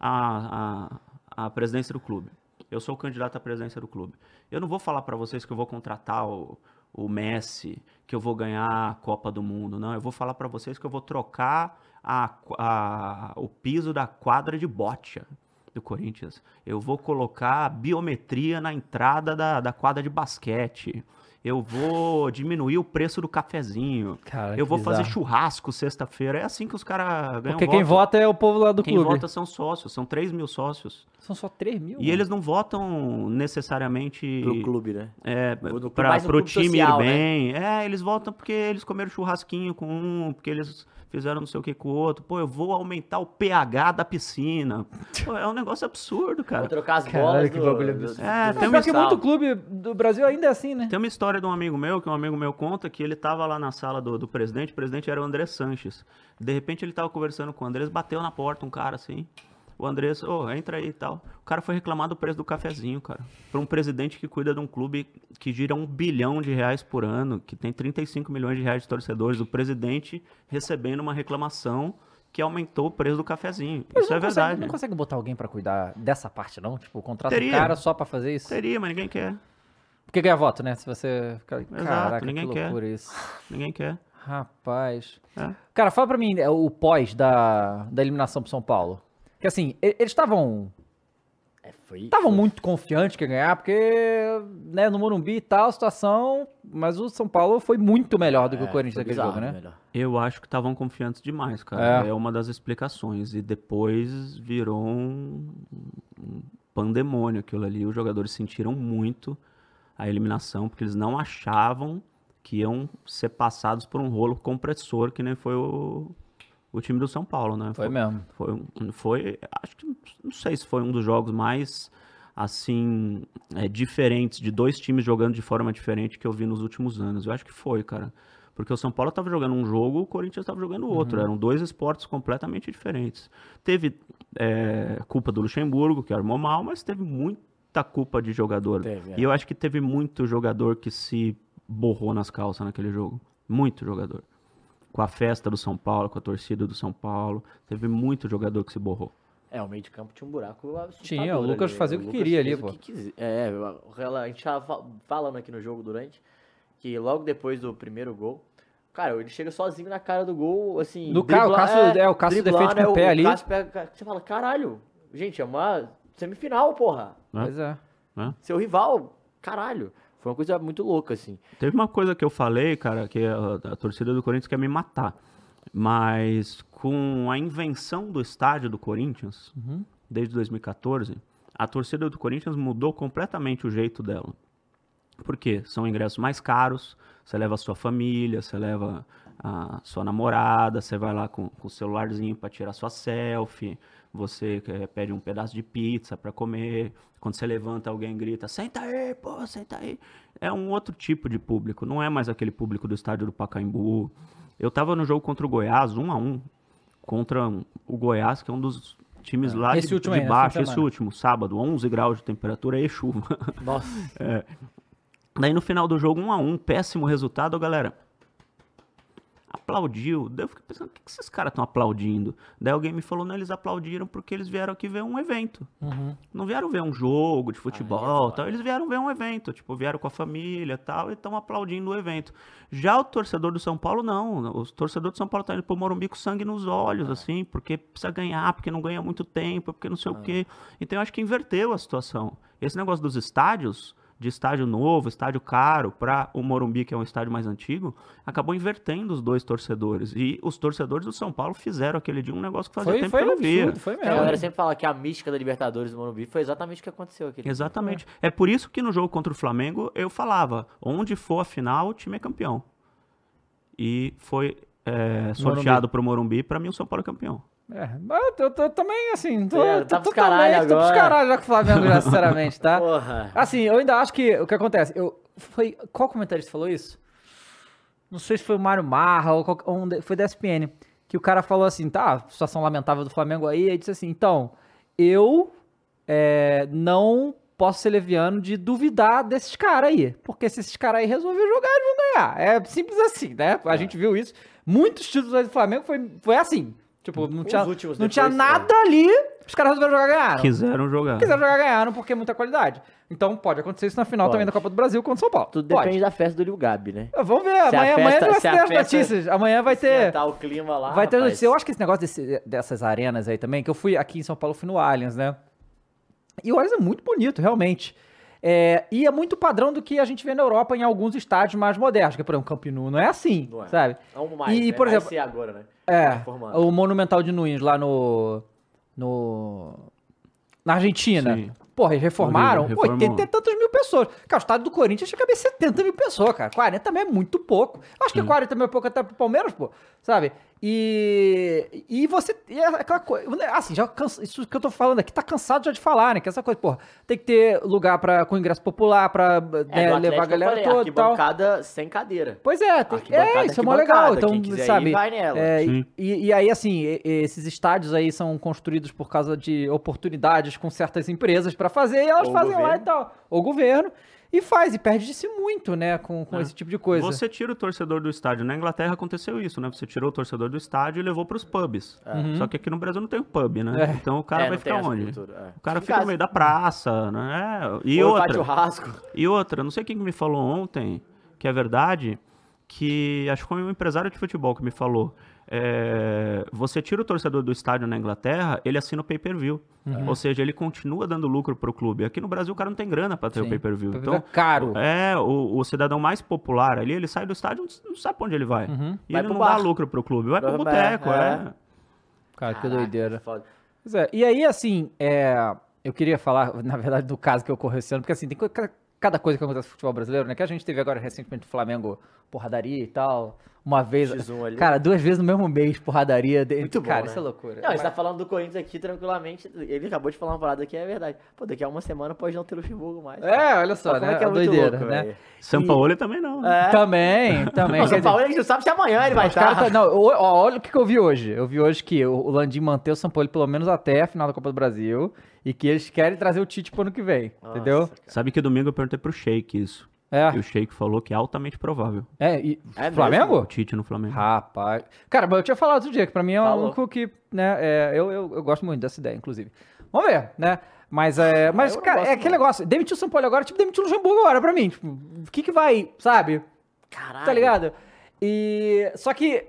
à, à, à presidência do clube. Eu sou o candidato à presidência do clube. Eu não vou falar para vocês que eu vou contratar o, o Messi, que eu vou ganhar a Copa do Mundo. Não, eu vou falar para vocês que eu vou trocar a, a- o piso da quadra de bocha do Corinthians. Eu vou colocar biometria na entrada da, da quadra de basquete. Eu vou diminuir o preço do cafezinho. Cara, eu vou fazer bizarro. churrasco sexta-feira. É assim que os caras ganham Porque quem voto. vota é o povo lá do Quem clube. vota são sócios, são 3 mil sócios. São só 3 mil. E eles não votam necessariamente pro clube, né? é, clube, pra, pro clube time social, né? ir bem. É, eles votam porque eles comeram churrasquinho com um, porque eles fizeram não sei o que com o outro. Pô, eu vou aumentar o pH da piscina. Pô, é um negócio absurdo, cara. Vou trocar as Caralho, bolas que do, bagulho do- absurdo. É, do tem Mas pior que muito clube do Brasil ainda é assim, né? Tem uma história de um amigo meu, que um amigo meu conta, que ele tava lá na sala do, do presidente, o presidente era o André Sanches. De repente ele tava conversando com o Andrés, bateu na porta um cara assim. O Andrés, ô, entra aí e tal. O cara foi reclamar do preço do cafezinho, cara. Pra um presidente que cuida de um clube que gira um bilhão de reais por ano, que tem 35 milhões de reais de torcedores, o presidente recebendo uma reclamação que aumentou o preço do cafezinho. Eles Isso é não conseguem- verdade. Não consegue botar alguém pra cuidar dessa parte, não? Tipo, contrata Teria. um cara só pra fazer isso? Teria, mas ninguém quer. Porque ganha voto, né? Se você... Caraca, ninguém que quer. loucura isso. Ninguém quer. Rapaz. É. Cara, fala pra mim é, o pós da, da eliminação pro São Paulo. Que assim, eles estavam É, foi, estavam foi- muito confiantes que ia ganhar, porque né, no Morumbi e tal, a situação. Mas o São Paulo foi muito melhor do que o é, Corinthians foi naquele jogo, né? melhor. Eu acho que estavam confiantes demais, cara. É. É. uma das explicações. E depois virou um, um pandemônio aquilo ali. Os jogadores sentiram muito a eliminação, porque eles não achavam que iam ser passados por um rolo compressor, que nem foi o, o time do São Paulo, né? Foi mesmo. Foi, foi, acho que, não sei se foi um dos jogos mais, assim, é, diferentes, de dois times jogando de forma diferente que eu vi nos últimos anos. Eu acho que foi, cara. Porque o São Paulo estava jogando um jogo, o Corinthians estava jogando outro. Eram dois esportes completamente diferentes. Teve é, culpa do Luxemburgo, que armou mal, mas teve muita culpa de jogador. Teve, é. E eu acho que teve muito jogador que se borrou nas calças naquele jogo. Muito jogador. Com a festa do São Paulo, com a torcida do São Paulo. Teve muito jogador que se borrou. É, o meio de campo tinha um buraco Tinha, o Lucas ali. fazia o que Lucas queria ali, pô. que É, a gente tava fa- falando aqui no jogo durante, que logo depois do primeiro gol, cara, ele chega sozinho na cara do gol, assim... Do cara, o Cássio- é, o Cássio driblando, defende com o pé ali. Cássio pega, você fala, caralho, gente, é uma semifinal, porra. Né? Pois é. né? Seu rival, caralho. Foi uma coisa muito louca, assim. Teve uma coisa que eu falei, cara, que a, a torcida do Corinthians quer me matar. Mas com a invenção do estádio do Corinthians, desde 2014, a torcida do Corinthians mudou completamente o jeito dela. Por quê? São ingressos mais caros, você leva a sua família, você leva a sua namorada, você vai lá com, com o celularzinho para tirar sua selfie, você eh, pede um pedaço de pizza para comer, quando você levanta alguém grita, senta aí, pô, senta aí. É um outro tipo de público, não é mais aquele público do estádio do Pacaembu. Eu tava no jogo contra o Goiás, um a um, contra o Goiás, que é um dos times lá Esse de, último de aí, baixo, esse semana. último, sábado, 11 graus de temperatura e chuva. Nossa. Daí no final do jogo, um a um, péssimo resultado, galera. Aplaudiu. Daí eu fiquei pensando, o que, que esses caras estão aplaudindo? Daí alguém me falou, não, eles aplaudiram porque eles vieram aqui ver um evento. Uhum. Não vieram ver um jogo de futebol, foda. tal. eles vieram ver um evento, tipo, vieram com a família tal, e estão aplaudindo o evento. Já o torcedor do São Paulo, não. O torcedor do São Paulo tá indo pro Morumbi com sangue nos olhos, assim, porque precisa ganhar, porque não ganha muito tempo, porque não sei o quê. Então eu acho que inverteu a situação. Esse negócio dos estádios de estádio novo, estádio caro, para o Morumbi, que é um estádio mais antigo, acabou invertendo os dois torcedores. E os torcedores do São Paulo fizeram aquele dia um negócio que fazia Foi, tempo foi que eu não via. absurdo, foi A mesmo. galera sempre fala que a mística da Libertadores do Morumbi foi exatamente o que aconteceu aqui. Exatamente. É por isso que no jogo contra o Flamengo eu falava: onde for a final, o time é campeão. E foi é, sorteado para o Morumbi, para mim o São Paulo é campeão. É, eu, tô também, assim, tô, É, tô, tá totalmente- caralho tô pros caralho já com o Flamengo, já, sinceramente, tá? Porra. Assim, eu ainda acho que o que acontece, eu foi qual comentarista falou isso? Não sei se foi o Mário Marra ou, qual- um foi da ESPN, que o cara falou assim, tá, situação lamentável do Flamengo aí, aí disse assim, então, eu é, não posso ser leviano de duvidar desses caras aí, porque se esses caras aí resolverem jogar, eles vão ganhar. É simples assim, né? A gente viu isso. Muitos títulos aí do Flamengo foi, foi assim. Tipo, não Os tinha, últimos não depois, tinha é. nada ali, os caras resolveram jogar ganharam. Quiseram jogar. Quiser jogar, ganharam, porque é muita qualidade. Então pode acontecer isso na final Pode. também da Copa do Brasil contra o São Paulo. Tudo Pode. depende da festa do Lil Gabi, né? Vamos ver, Se a amanhã, amanhã festa- vai se a ter as festa notícias. Amanhã vai ter. Esquentar o clima lá, Vai ter rapaz. notícia. Eu acho que esse negócio desse- dessas arenas aí também, que eu fui aqui em São Paulo, fui no Allianz, né? E o Allianz é muito bonito, realmente. É, e é muito padrão do que a gente vê na Europa em alguns estádios mais modernos, que por exemplo, o Camp Nou não é assim, Não é. sabe? Vamos mais, E, né? por Vai exemplo, ser agora, né? É, Tá formando. o Monumental de Nunes lá no. no na Argentina. Sim. Porra, eles reformaram reformou. 80 e tantas mil pessoas. Cara, o estádio do Corinthians tinha que caber 70 mil pessoas, cara. 40 também é muito pouco. Acho que 40 mil é pouco até pro Palmeiras, pô. Sabe? E. E você. E é aquela coisa. Assim, já cansa, isso que eu tô falando aqui tá cansado já de falar, né? Que essa coisa, porra, tem que ter lugar pra, com ingresso popular pra É, né, levar a galera falei, toda e tal. arquibancada sem cadeira. Pois é, tem, Arquibancada, é, isso é mó arquibancada, legal. Então, quem quiser ir, sabe? vai nela. é, e, e aí, assim, esses estádios aí são construídos por causa de oportunidades com certas empresas pra fazer, e elas Ou fazem lá e tal. Ou governo. E faz, e perde-se muito, né, com, com É. esse tipo de coisa. Você tira o torcedor do estádio. Na Inglaterra aconteceu isso, né? Você tirou o torcedor do estádio e levou para os pubs. Só que aqui no Brasil não tem um pub, né? Uhum. É. Então o cara É, vai não tem ficar onde? cultura, é. O cara Fica em fica no meio da praça, né? E Ou outra, churrasco. e outra, não sei quem que me falou ontem, que é verdade, que acho que foi um empresário de futebol que me falou. É, você tira o torcedor do estádio na Inglaterra, ele assina o pay-per-view. Uhum. Ou seja, ele continua dando lucro pro clube. Aqui no Brasil o cara não tem grana para ter o Sim. pay-per-view. Pay-per-view Então, é caro. É, o, o cidadão mais popular ali, ele sai do estádio e não sabe pra onde ele vai. Uhum. E Vai ele não bar. dá lucro pro clube, vai pro Vai pro boteco, é. é. Cara, que Caraca, doideira. Pois é, e aí, assim, é, eu queria falar, na verdade, do caso que ocorreu esse ano, porque assim, tem co- ca- cada coisa que acontece no futebol brasileiro, né? Que a gente teve agora recentemente no Flamengo porradaria e tal. Uma vez. X1 ali. Cara, duas vezes no mesmo mês, porradaria. de- Muito bom, Cara, né? isso é loucura. Não, a gente tá falando do Corinthians aqui tranquilamente. Ele acabou de falar uma parada que é verdade. Pô, daqui a uma semana pode não ter Luxemburgo mais. É, olha só, Olha como né? é que é doideira, louco, né? velho. São E- Paulo também não. né? É. Também, também. Não, São dizer, Paulo a gente não sabe se amanhã ele vai estar. tá- não, o- olha o que, eu vi hoje. Eu vi hoje que o o Landim manteve o São Paulo pelo menos até a final da Copa do Brasil e que eles querem trazer o Tite pro ano que vem, entendeu? Sabe que domingo eu perguntei pro Sheik isso. É, E o Sheik falou que é altamente provável. é, e É Flamengo? O Tite no Flamengo. Rapaz. Cara, mas eu tinha falado outro dia, que pra mim é o Falou. único que, né, é, eu, eu, eu gosto muito dessa ideia, inclusive. Vamos ver, né? Mas, é, mas eu não cara, é aquele negócio. Demitiu o São Paulo agora, tipo, demitiu o Luxemburgo agora pra mim. Tipo, o que que vai, sabe? Caralho. Tá ligado? E. Só que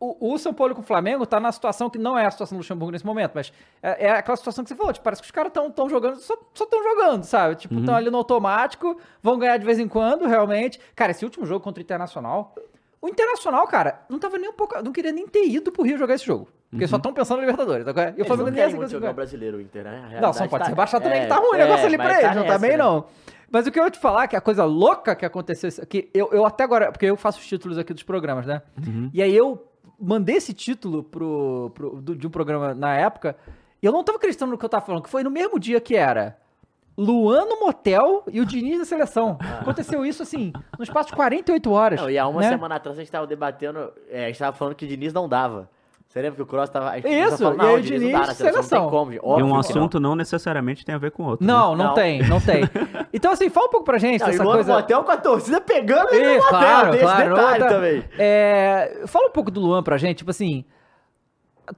o, o São Paulo com o Flamengo tá na situação que não é a situação do Luxemburgo nesse momento, mas é, é aquela situação que você falou, tipo, parece que os caras estão tão jogando, só estão jogando, sabe? Tipo, estão ali no automático, vão ganhar de vez em quando, realmente. Cara, esse último jogo contra o Internacional. O Internacional, cara, não tava nem um pouco. Não queria nem ter ido pro Rio jogar esse jogo. Porque só estão pensando na Libertadores. Tá? E o Eles Flamengo não nem muito jogar o brasileiro, o Inter, né? Não, só pode tá- ser rebaixado também, é, que tá ruim o é, negócio ali mas pra eles, não tá bem né? não. Mas o que eu ia te falar, que a coisa louca que aconteceu, aqui, eu, eu até agora, porque eu faço os títulos aqui dos programas, né? E aí eu mandei esse título pro, pro- do- de um programa na época, e eu não tava acreditando no que eu tava falando, que foi no mesmo dia que era Luan no motel e o Diniz na seleção. Aconteceu isso, assim, no espaço de 48 horas. Não, e há uma né? semana atrás a gente tava debatendo, é, a gente tava falando que o Diniz não dava. Você lembra que o Cross tava. a gente Isso, falando, e aí não, o o Diniz, Diniz, não na seleção, seleção. não tem como. E Óbvio um que não. assunto não necessariamente tem a ver com o outro. Não, né? não, Não. tem, não tem. Então, assim, fala um pouco pra gente Não, e dessa coisa... no motel com a torcida pegando ele no claro, tem claro. esse detalhe Outra- também. É, fala um pouco do Luan pra gente, tipo assim.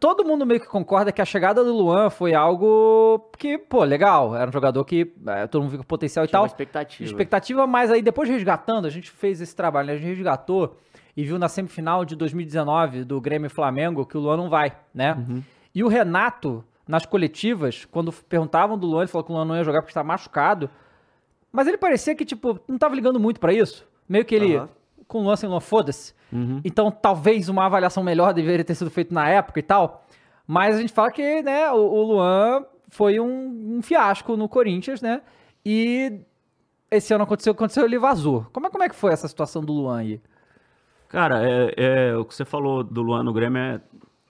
Todo mundo meio que concorda que a chegada do Luan foi algo que, pô, legal. Era um jogador que é, todo mundo viu com potencial e Tinha uma tal. expectativa. Expectativa, mas aí depois resgatando, a gente fez esse trabalho, né? A gente resgatou e viu na semifinal de 2019 do Grêmio Flamengo que o Luan não vai, né? E o Renato, nas coletivas, quando perguntavam do Luan, ele falou que o Luan não ia jogar porque estava machucado. Mas ele parecia que, tipo, não tava ligando muito pra isso. Meio que ele, Aham. com o lance, Luan, foda-se. Uhum. Então, talvez uma avaliação melhor deveria ter sido feita na época e tal. Mas a gente fala que, né, o, o Luan foi um, um fiasco no Corinthians, né? E esse ano aconteceu, aconteceu, ele vazou. Como é, como é que foi essa situação do Luan aí? Cara, é, é, o que você falou do Luan no Grêmio é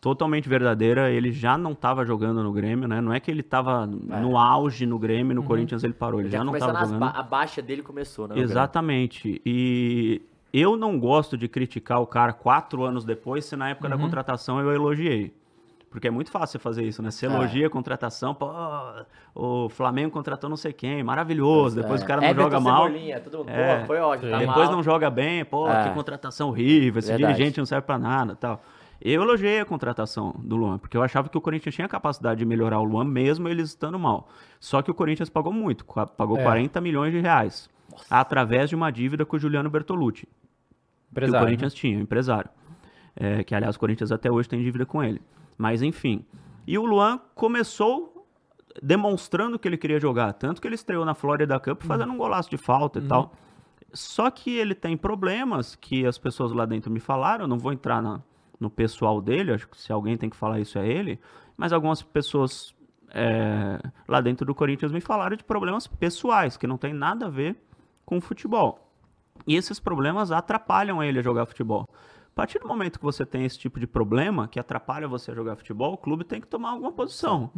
totalmente verdadeira. Ele já não estava jogando no Grêmio, né? Não é que ele estava no auge no Grêmio, no Corinthians ele parou. Ele já, Já não estava jogando. ba- a baixa dele começou, né? Exatamente. E eu não gosto de criticar o cara quatro anos depois, se na época da contratação eu elogiei. Porque é muito fácil você fazer isso, né? Você É. elogia a contratação, pô, o Flamengo contratou não sei quem, maravilhoso. Depois É. o cara não Everton joga mal. Mundo, É. pô, foi ótimo, tá Depois mal. não joga bem, pô, É. que contratação horrível, esse Verdade. dirigente não serve pra nada tal. Eu elogiei a contratação do Luan, porque eu achava que o Corinthians tinha capacidade de melhorar o Luan, mesmo eles estando mal. Só que o Corinthians pagou muito, pagou É. 40 milhões de reais, através de uma dívida com o Juliano Bertolucci, que o Empresário, né? Corinthians tinha, o empresário. É, que, aliás, o Corinthians até hoje tem dívida com ele. Mas, enfim. E o Luan começou demonstrando que ele queria jogar. Tanto que ele estreou na Florida Cup fazendo um golaço de falta e tal. Só que ele tem problemas que as pessoas lá dentro me falaram. Não vou entrar na- no pessoal dele, acho que se alguém tem que falar isso é ele. Mas algumas pessoas é, lá dentro do Corinthians me falaram de problemas pessoais, que não tem nada a ver com futebol. E esses problemas atrapalham ele a jogar futebol. A partir do momento que você tem esse tipo de problema que atrapalha você a jogar futebol, o clube tem que tomar alguma posição.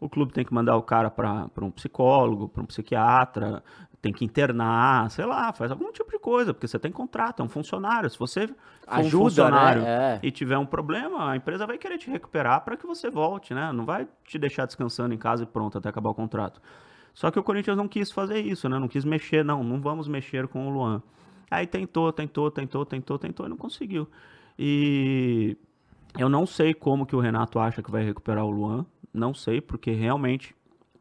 O clube tem que mandar o cara para um psicólogo, para um psiquiatra, tem que internar, sei lá, faz algum tipo de coisa, porque você tem contrato, é um funcionário. Se você for um Ajuda, funcionário né? É. e tiver um problema, a empresa vai querer te recuperar para que você volte, né? Não vai te deixar descansando em casa e pronto até acabar o contrato. Só que o Corinthians não quis fazer isso, né? Não quis mexer, não, não vamos mexer com o Luan. Aí tentou, tentou, tentou, tentou, tentou e não conseguiu. E eu não sei como que o Renato acha que vai recuperar o Luan. Não sei, porque realmente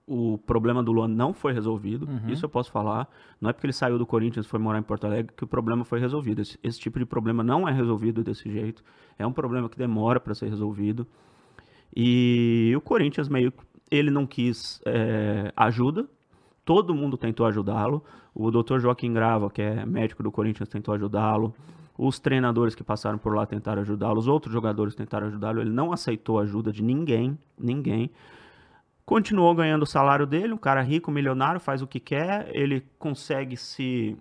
o problema do Luan não foi resolvido. Isso eu posso falar. Não é porque ele saiu do Corinthians e foi morar em Porto Alegre que o problema foi resolvido. Esse, esse tipo de problema não é resolvido desse jeito. É um problema que demora para ser resolvido. E o Corinthians meio que ele não quis é, ajuda. Todo mundo tentou ajudá-lo. O Dr. Joaquim Grava, que é médico do Corinthians, tentou ajudá-lo. Os treinadores que passaram por lá tentaram ajudá-lo. Os outros jogadores tentaram ajudá-lo. Ele não aceitou ajuda de ninguém, ninguém. Continuou ganhando o salário dele, um cara rico, milionário, faz o que quer. Ele consegue se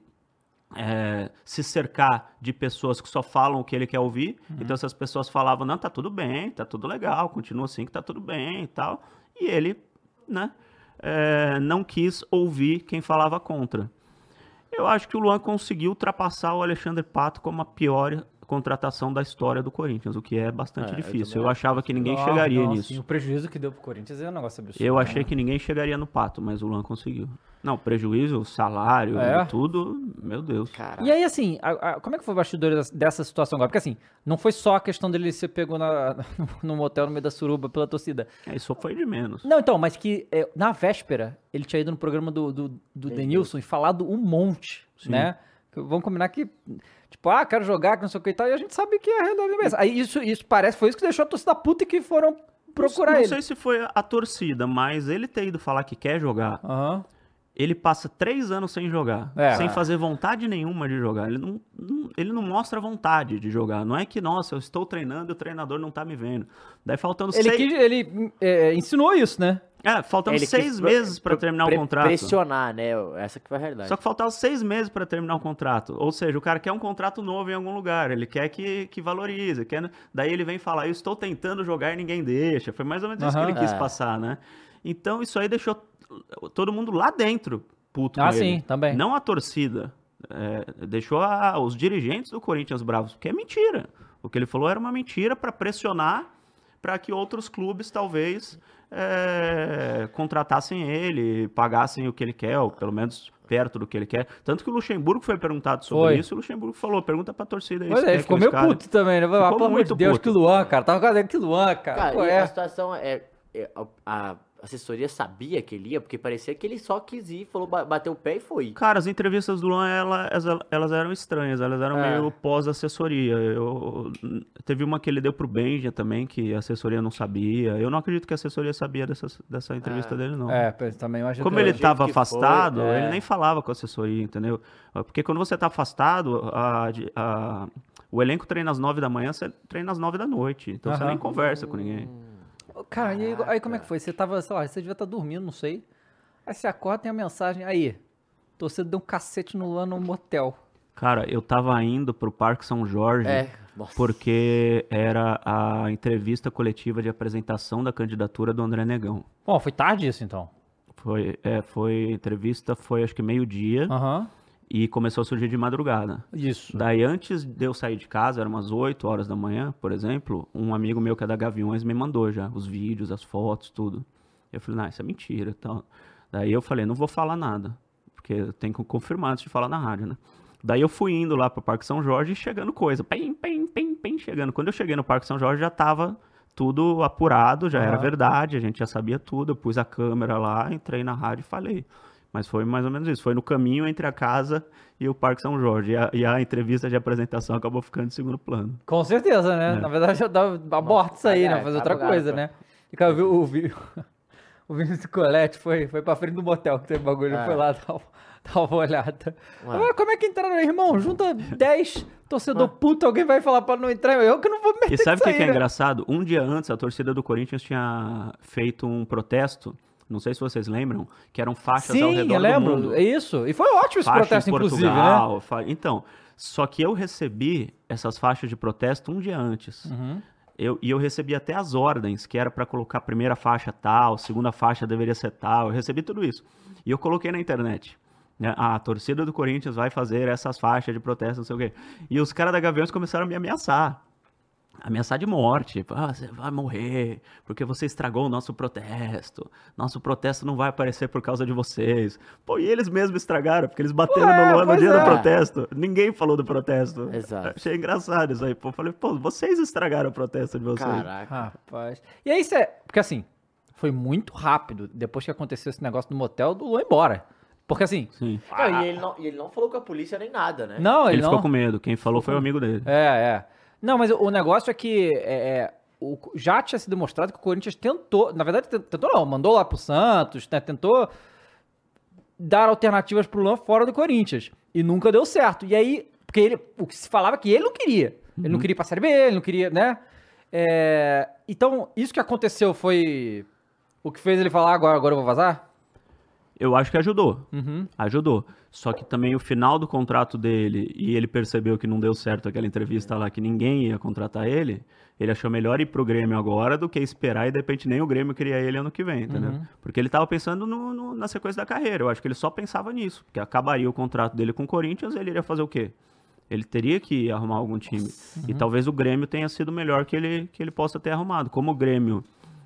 é, se cercar de pessoas que só falam o que ele quer ouvir. Então essas pessoas falavam, não, tá tudo bem, tá tudo legal, continua assim que tá tudo bem e tal. E ele, né, é, não quis ouvir quem falava contra. Eu acho que o Luan conseguiu ultrapassar o Alexandre Pato como a pior contratação da história do Corinthians, o que é bastante É, eu difícil. também Eu achava que ninguém Não, chegaria não, nisso. sim, o prejuízo que deu pro Corinthians é um negócio absurdo. Eu né? achei que ninguém chegaria no Pato, mas o Luan conseguiu. Não, prejuízo, salário, É? tudo, meu Deus. Cara, E aí, assim, a- a- como é que foi o bastidor dessa- situação agora? Porque, assim, não foi só a questão dele ser pegou na, no motel no meio da suruba pela torcida. É, Isso foi de menos. Não, então, mas que é, na véspera ele tinha ido no programa do, do, do Denilson e falado um monte, né? Que Vamos combinar que, tipo, ah, quero jogar, que não sei o que e tal, e a gente sabe que é a realidade mesmo. Aí isso, isso parece, foi isso que deixou a torcida puta e que foram procurar não ele. sei se foi a torcida, mas ele ter ido falar que quer jogar, Aham. Ele passa três anos sem jogar, É. sem fazer vontade nenhuma de jogar. Ele não, não- ele não mostra vontade de jogar. Não é que, nossa, eu estou treinando e o treinador não tá me vendo. Daí faltando Ele, seis, quis- ele é, ensinou isso, né? é, faltando ele seis quis meses para terminar pre- o contrato. Pressionar, né? Essa que foi a realidade. Só que faltava seis meses para terminar o contrato. Ou seja, o cara quer um contrato novo em algum lugar. Ele quer que, que valorize. Quer... Daí ele vem falar, eu estou tentando jogar e ninguém deixa. Foi mais ou menos isso que ele quis É. passar, né? Então isso aí deixou todo mundo lá dentro puto Ah, com sim, ele. também. Não a torcida. É, deixou a- os dirigentes do Corinthians bravos, porque é mentira. O que ele falou era uma mentira para pressionar para que outros clubes talvez é, contratassem ele, pagassem o que ele quer, ou pelo menos perto do que ele quer. Tanto que o Luxemburgo foi perguntado sobre Foi. isso, e o Luxemburgo falou, pergunta pra torcida aí. Pois é, ele ficou meio caras- puto também, né? Ah, Ficou pelo amor de muito Deus, puto. que Luan, cara. Tava quase que Luan, cara. Cara, Pô, e é. a situação é, é, a- a- a assessoria sabia que ele ia? Porque parecia que ele só quis ir, falou, ba- bateu o pé e foi. Cara, as entrevistas do Luan, ela- elas, elas eram estranhas, elas eram É. meio pós-assessoria. Eu, teve uma que ele deu pro Benja também, que a assessoria não sabia. Eu não acredito que a assessoria sabia dessa, dessa entrevista dele, não. É, eu também imagino Como que- ele estava que foi, afastado, é. ele nem falava com a assessoria, entendeu? Porque quando você tá afastado, a- a- o elenco treina às nove da manhã, você treina às nove da noite. Então você Aham. nem conversa com ninguém. Cara, e aí, aí como é que foi? Você tava, sei lá, você devia estar dormindo, não sei. Aí você acorda tem a mensagem, aí, torcedor deu um cacete no Luan no motel. Cara, eu tava indo pro Parque São Jorge. É, nossa. Porque era a entrevista coletiva de apresentação da candidatura do André Negão. Bom, foi tarde isso então. Foi, é, foi entrevista, foi acho que meio-dia Aham. E começou a surgir de madrugada. Isso. Daí, antes de eu sair de casa, eram umas 8 horas da manhã, por exemplo, um amigo meu que é da Gaviões me mandou já os vídeos, as fotos, tudo. Eu falei, não, isso é mentira e tal. Daí eu falei, não vou falar nada, porque eu tenho que confirmar antes de falar na rádio, né? Daí eu fui indo lá pro Parque São Jorge e chegando coisa, pem, pem, pem, pem, chegando. Quando eu cheguei no Parque São Jorge já tava tudo apurado, já era verdade, a gente já sabia tudo. Eu pus a câmera lá, entrei na rádio e falei. Mas foi mais ou menos isso. Foi no caminho entre a casa e o Parque São Jorge. E a, e a entrevista de apresentação acabou ficando em segundo plano. Com certeza, né? É. Na verdade, eu dava aborto isso aí, é, né? Fazer outra abogado, coisa, né? E, cara, eu vi, o, vi, o Vinícius Colette foi, foi pra frente do motel que teve bagulho, É. foi lá dar, uma- dar uma olhada. Ué. Ah, como é que entraram aí, irmão? Junta 10 torcedor puto, alguém vai falar pra não entrar, eu que não vou me meter E sabe o que, aí, que é né? engraçado? Um dia antes, a torcida do Corinthians tinha feito um protesto. Não sei se vocês lembram, que eram faixas ao Sim, redor eu do lembro. mundo. É isso. E foi ótimo esse Faixa protesto, em inclusive, né? Portugal, fa- Então, só que eu recebi essas faixas de protesto um dia antes. Uhum. Eu, e eu recebi até as ordens, que era para colocar a primeira faixa tal, segunda faixa deveria ser tal. Eu recebi tudo isso. E eu coloquei na internet. né? Ah, a torcida do Corinthians vai fazer essas faixas de protesto, não sei o quê. E os caras da Gaviões começaram a me ameaçar. Ameaçar de morte. Ah, você vai morrer porque você estragou o nosso protesto. Nosso protesto não vai aparecer por causa de vocês. Pô, e eles mesmos estragaram, porque eles bateram Ué, no Luan no dia é. do protesto. Ninguém falou do protesto. Exato. Achei engraçado isso aí. Pô, falei, pô, vocês estragaram o protesto de vocês. Caraca. Rapaz. E aí você. Porque assim, foi muito rápido. Depois que aconteceu esse negócio no motel, do Luan embora. Porque assim. Sim. Não, e, ele não, e ele não falou com a polícia nem nada, né? Não, ele, Ele, não. ficou com medo. Quem falou foi o amigo dele. É, é. Não, mas o negócio é que é, é, o- já tinha se demonstrado que o Corinthians tentou, na verdade, tent- tentou não, mandou lá pro Santos, né, tentou dar alternativas pro Luan fora do Corinthians. E nunca deu certo. E aí, porque ele, o que se falava é que ele não queria. Ele não queria ir pra Série B, ele não queria, né? É, então, isso que aconteceu foi o que fez ele falar agora, agora eu vou vazar? Eu acho que ajudou. Uhum. Ajudou. Só que também o final do contrato dele, e ele percebeu que não deu certo aquela entrevista lá, que ninguém ia contratar ele, ele achou melhor ir pro Grêmio agora do que esperar e de repente nem o Grêmio queria ele ano que vem, entendeu? Uhum. Porque ele tava pensando no- no- na sequência da carreira. Eu acho que ele só pensava nisso. Porque acabaria o contrato dele com o Corinthians, ele iria fazer o quê? Ele teria que arrumar algum time. Uhum. E talvez o Grêmio tenha sido o melhor que ele, que ele possa ter arrumado. Como o Grêmio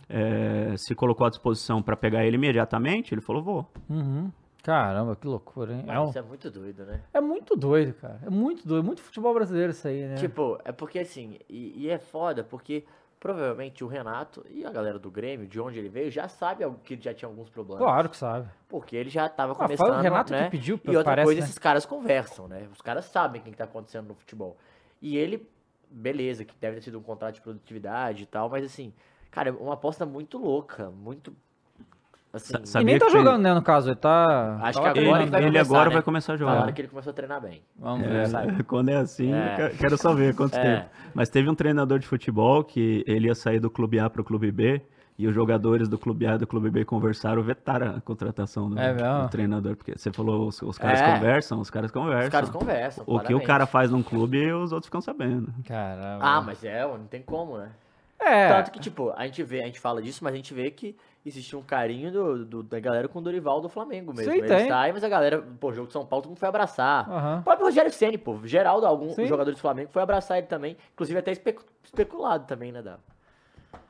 eh, se colocou à disposição para pegar ele imediatamente, ele falou, vou. Uhum. Caramba, que loucura, hein? É, um- Isso é muito doido, né? é muito doido, cara. É muito doido. Muito futebol brasileiro isso aí, né? Tipo, é porque assim, e, e é foda, porque provavelmente o Renato e a galera do Grêmio, de onde ele veio, já sabe algo- que ele já tinha alguns problemas. Claro que sabe. Porque ele já tava Ah, foi o começando, Renato né? que pediu, E outra parece, coisa, né? esses caras conversam, né? Os caras sabem o que que tá acontecendo no futebol. E ele, beleza, que deve ter sido um contrato de produtividade e tal, mas assim, cara, é uma aposta muito louca, muito assim, E nem tá jogando, né, no caso. Ele tá. Acho tá que agora Ele, ele vai ele começar, agora né? vai começar a jogar. que ele começou a treinar bem. Vamos É, ver. sabe? quando é assim, É. que- quero só ver quanto É. tempo. Mas teve um treinador de futebol que ele ia sair do clube A para o clube B e os jogadores do clube A e do clube B conversaram, vetaram a contratação do, É do treinador. Porque você falou, os, os caras É. conversam, os caras conversam. Os caras conversam. o que o cara faz num clube, os outros ficam sabendo. Caramba. Ah, mas é, não tem como, né? É. Tanto que, tipo, a gente vê, a gente fala disso, mas a gente vê que existe um carinho do, do- da galera com o Dorival do Flamengo mesmo. Sim, Ele tem. sai, mas a galera, pô, jogo de São Paulo, todo mundo foi abraçar. Aham. O próprio Rogério Ceni, pô, Geraldo, algum Sim. jogador do Flamengo foi abraçar ele também. Inclusive até especu- especulado também, né, Dava?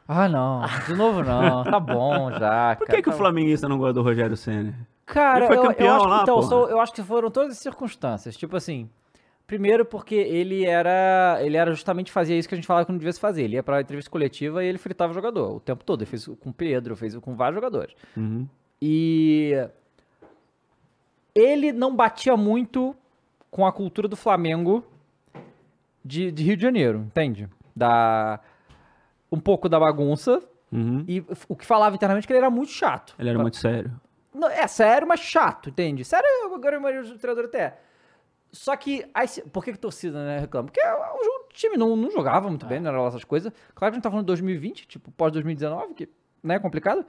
Ah, não. De novo não. Tá bom já. Por que, cara. que o Tá- flamenguista não gosta do Rogério Senna? Cara, Ele foi eu, eu campeão acho, que- lá, então, eu acho que foram todas as circunstâncias. Tipo assim, Primeiro porque ele era, ele era justamente fazia isso que a gente falava que não devia se fazer. Ele ia pra entrevista coletiva e ele fritava o jogador o tempo todo. Ele fez com o Pedro, fez com vários jogadores. Uhum. E ele não batia muito com a cultura do Flamengo de, de Rio de Janeiro, entende? Da um pouco da bagunça Uhum. e o que falava internamente é que ele era muito chato. Ele era muito sério. Não, é sério, mas chato, entende? Sério, agora a maioria dos treinadores até é. Só que, aí, por que que torcida né, reclama? Porque o, jogo- o time não, não jogava muito bem, não era lá essas coisas. Claro que a gente tá falando de 2020, tipo, pós-2019, que né, é complicado.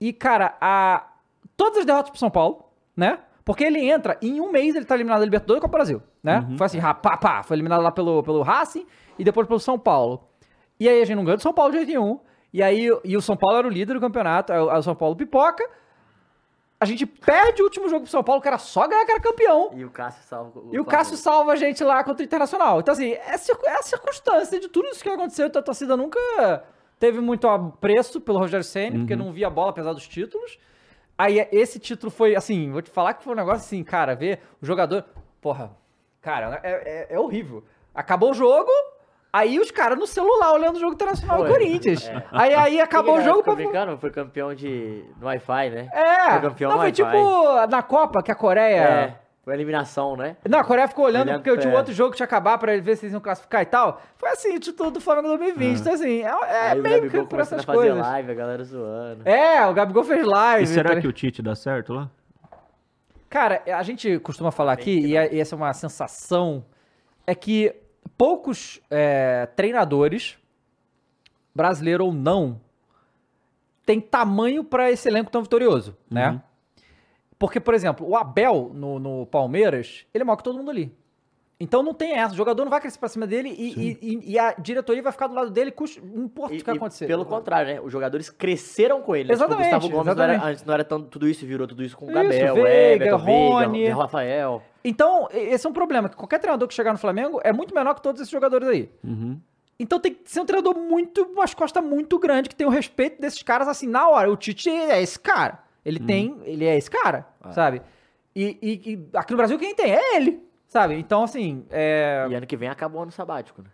E, cara, a, todas as derrotas pro São Paulo, né? Porque ele entra, em um mês ele tá eliminado da Libertadores e Copa do Brasil, né? Foi assim, rapá, pá, foi eliminado lá pelo, pelo Racing e depois pelo São Paulo. E aí a gente não ganha do São Paulo de jeito nenhum. E aí e o São Paulo era o líder do campeonato, o aí o São Paulo pipoca. A gente perde o último jogo pro São Paulo, que era só ganhar que era campeão. E o Cássio salva E o. Cássio salva a gente lá contra o Internacional. Então, assim, é, cir- é a circunstância de tudo isso que aconteceu. Então, a torcida nunca teve muito apreço pelo Rogério Senna, porque não via a bola apesar dos títulos. Aí, esse título foi, assim, vou te falar que foi um negócio assim, cara, ver o jogador... Porra, cara, é, é- é horrível. Acabou o jogo... Aí os caras no celular olhando o jogo internacional do. Corinthians. É. Aí, aí acabou o jogo pra. brincando? Foi campeão de no Wi-Fi, né? É, Foi campeão não, foi tipo na Copa que a Coreia. É. Foi eliminação, né? Não, a Coreia ficou olhando porque tinha um é. outro jogo que tinha acabar pra ver se eles iam classificar e tal. Foi assim, o título do Flamengo 2020. Então, assim, é, é meio que por essas a fazer coisas. live, a galera zoando. É, o Gabigol fez live. E será tá que o Tite dá certo lá? Cara, a gente costuma falar aqui, e é- e essa é uma sensação, é que poucos é, treinadores, brasileiro ou não, tem tamanho pra esse elenco tão vitorioso, né? Uhum. Porque, por exemplo, o Abel no, no Palmeiras, ele é maior que todo mundo ali. Então não tem essa, o jogador não vai crescer pra cima dele e, e- e- e a diretoria vai ficar do lado dele, custa- não importa E, o que vai acontecer. pelo contrário, né? Os jogadores cresceram com ele. né? Tipo, Exatamente, o Gustavo Gomes não era, antes não era tanto tudo isso, virou tudo isso com o Isso, Gabel, Veiga, Everton, Rony. Veiga, Rafael. Então, esse é um problema, que qualquer treinador que chegar no Flamengo é muito menor que todos esses jogadores aí. Uhum. Então tem que ser um treinador muito, umas costas muito grande, que tem o respeito desses caras assim, na hora. O Tite é esse cara. Ele tem, ele é esse cara, sabe? E, e- e aqui no Brasil quem tem é ele, sabe? Então, assim, é... E ano que vem acabou o ano sabático, né?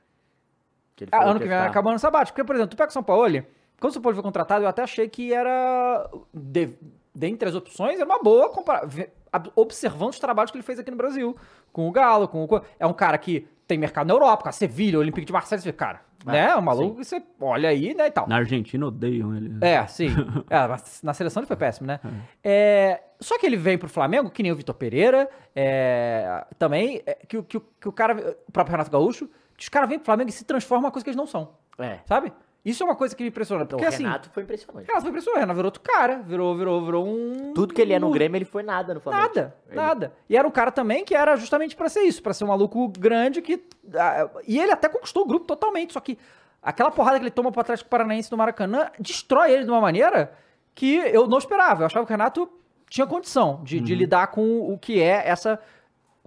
Que Ah, ano que vem ficar- acabando o sabático. Porque, por exemplo, tu pega o São Paulo, quando o São Paulo foi contratado, eu até achei que era. De, dentre as opções, era uma boa compara- ve- ab- observando os trabalhos que ele fez aqui no Brasil. Com o Galo, com o. É um cara que tem mercado na Europa, com a Sevilha, o Olympique de Marseille, você cara, É, né? O maluco, que você olha aí, né, e tal. Na Argentina odeiam ele. É, sim. É, mas na seleção ele foi péssimo, né? É, só que ele vem pro Flamengo, que nem o Vitor Pereira, é, também, é, que, o- que, o- que o cara, o próprio Renato Gaúcho, que os caras vêm pro Flamengo e se transformam em uma coisa que eles não são, É. sabe? Isso é uma coisa que me impressiona, Então, porque o assim, Renato foi impressionante. Renato foi impressionante, Renato virou outro cara, virou, virou, virou um... Tudo que ele é no Grêmio, ele foi nada no Flamengo. Nada, Ele- nada. E era um cara também que era justamente pra ser isso, pra ser um maluco grande que. ah, e ele até conquistou o grupo totalmente, só que aquela porrada que ele toma pro Atlético Paranaense no Maracanã destrói ele de uma maneira que eu não esperava. Eu achava que o Renato tinha condição de, de lidar com o que é essa.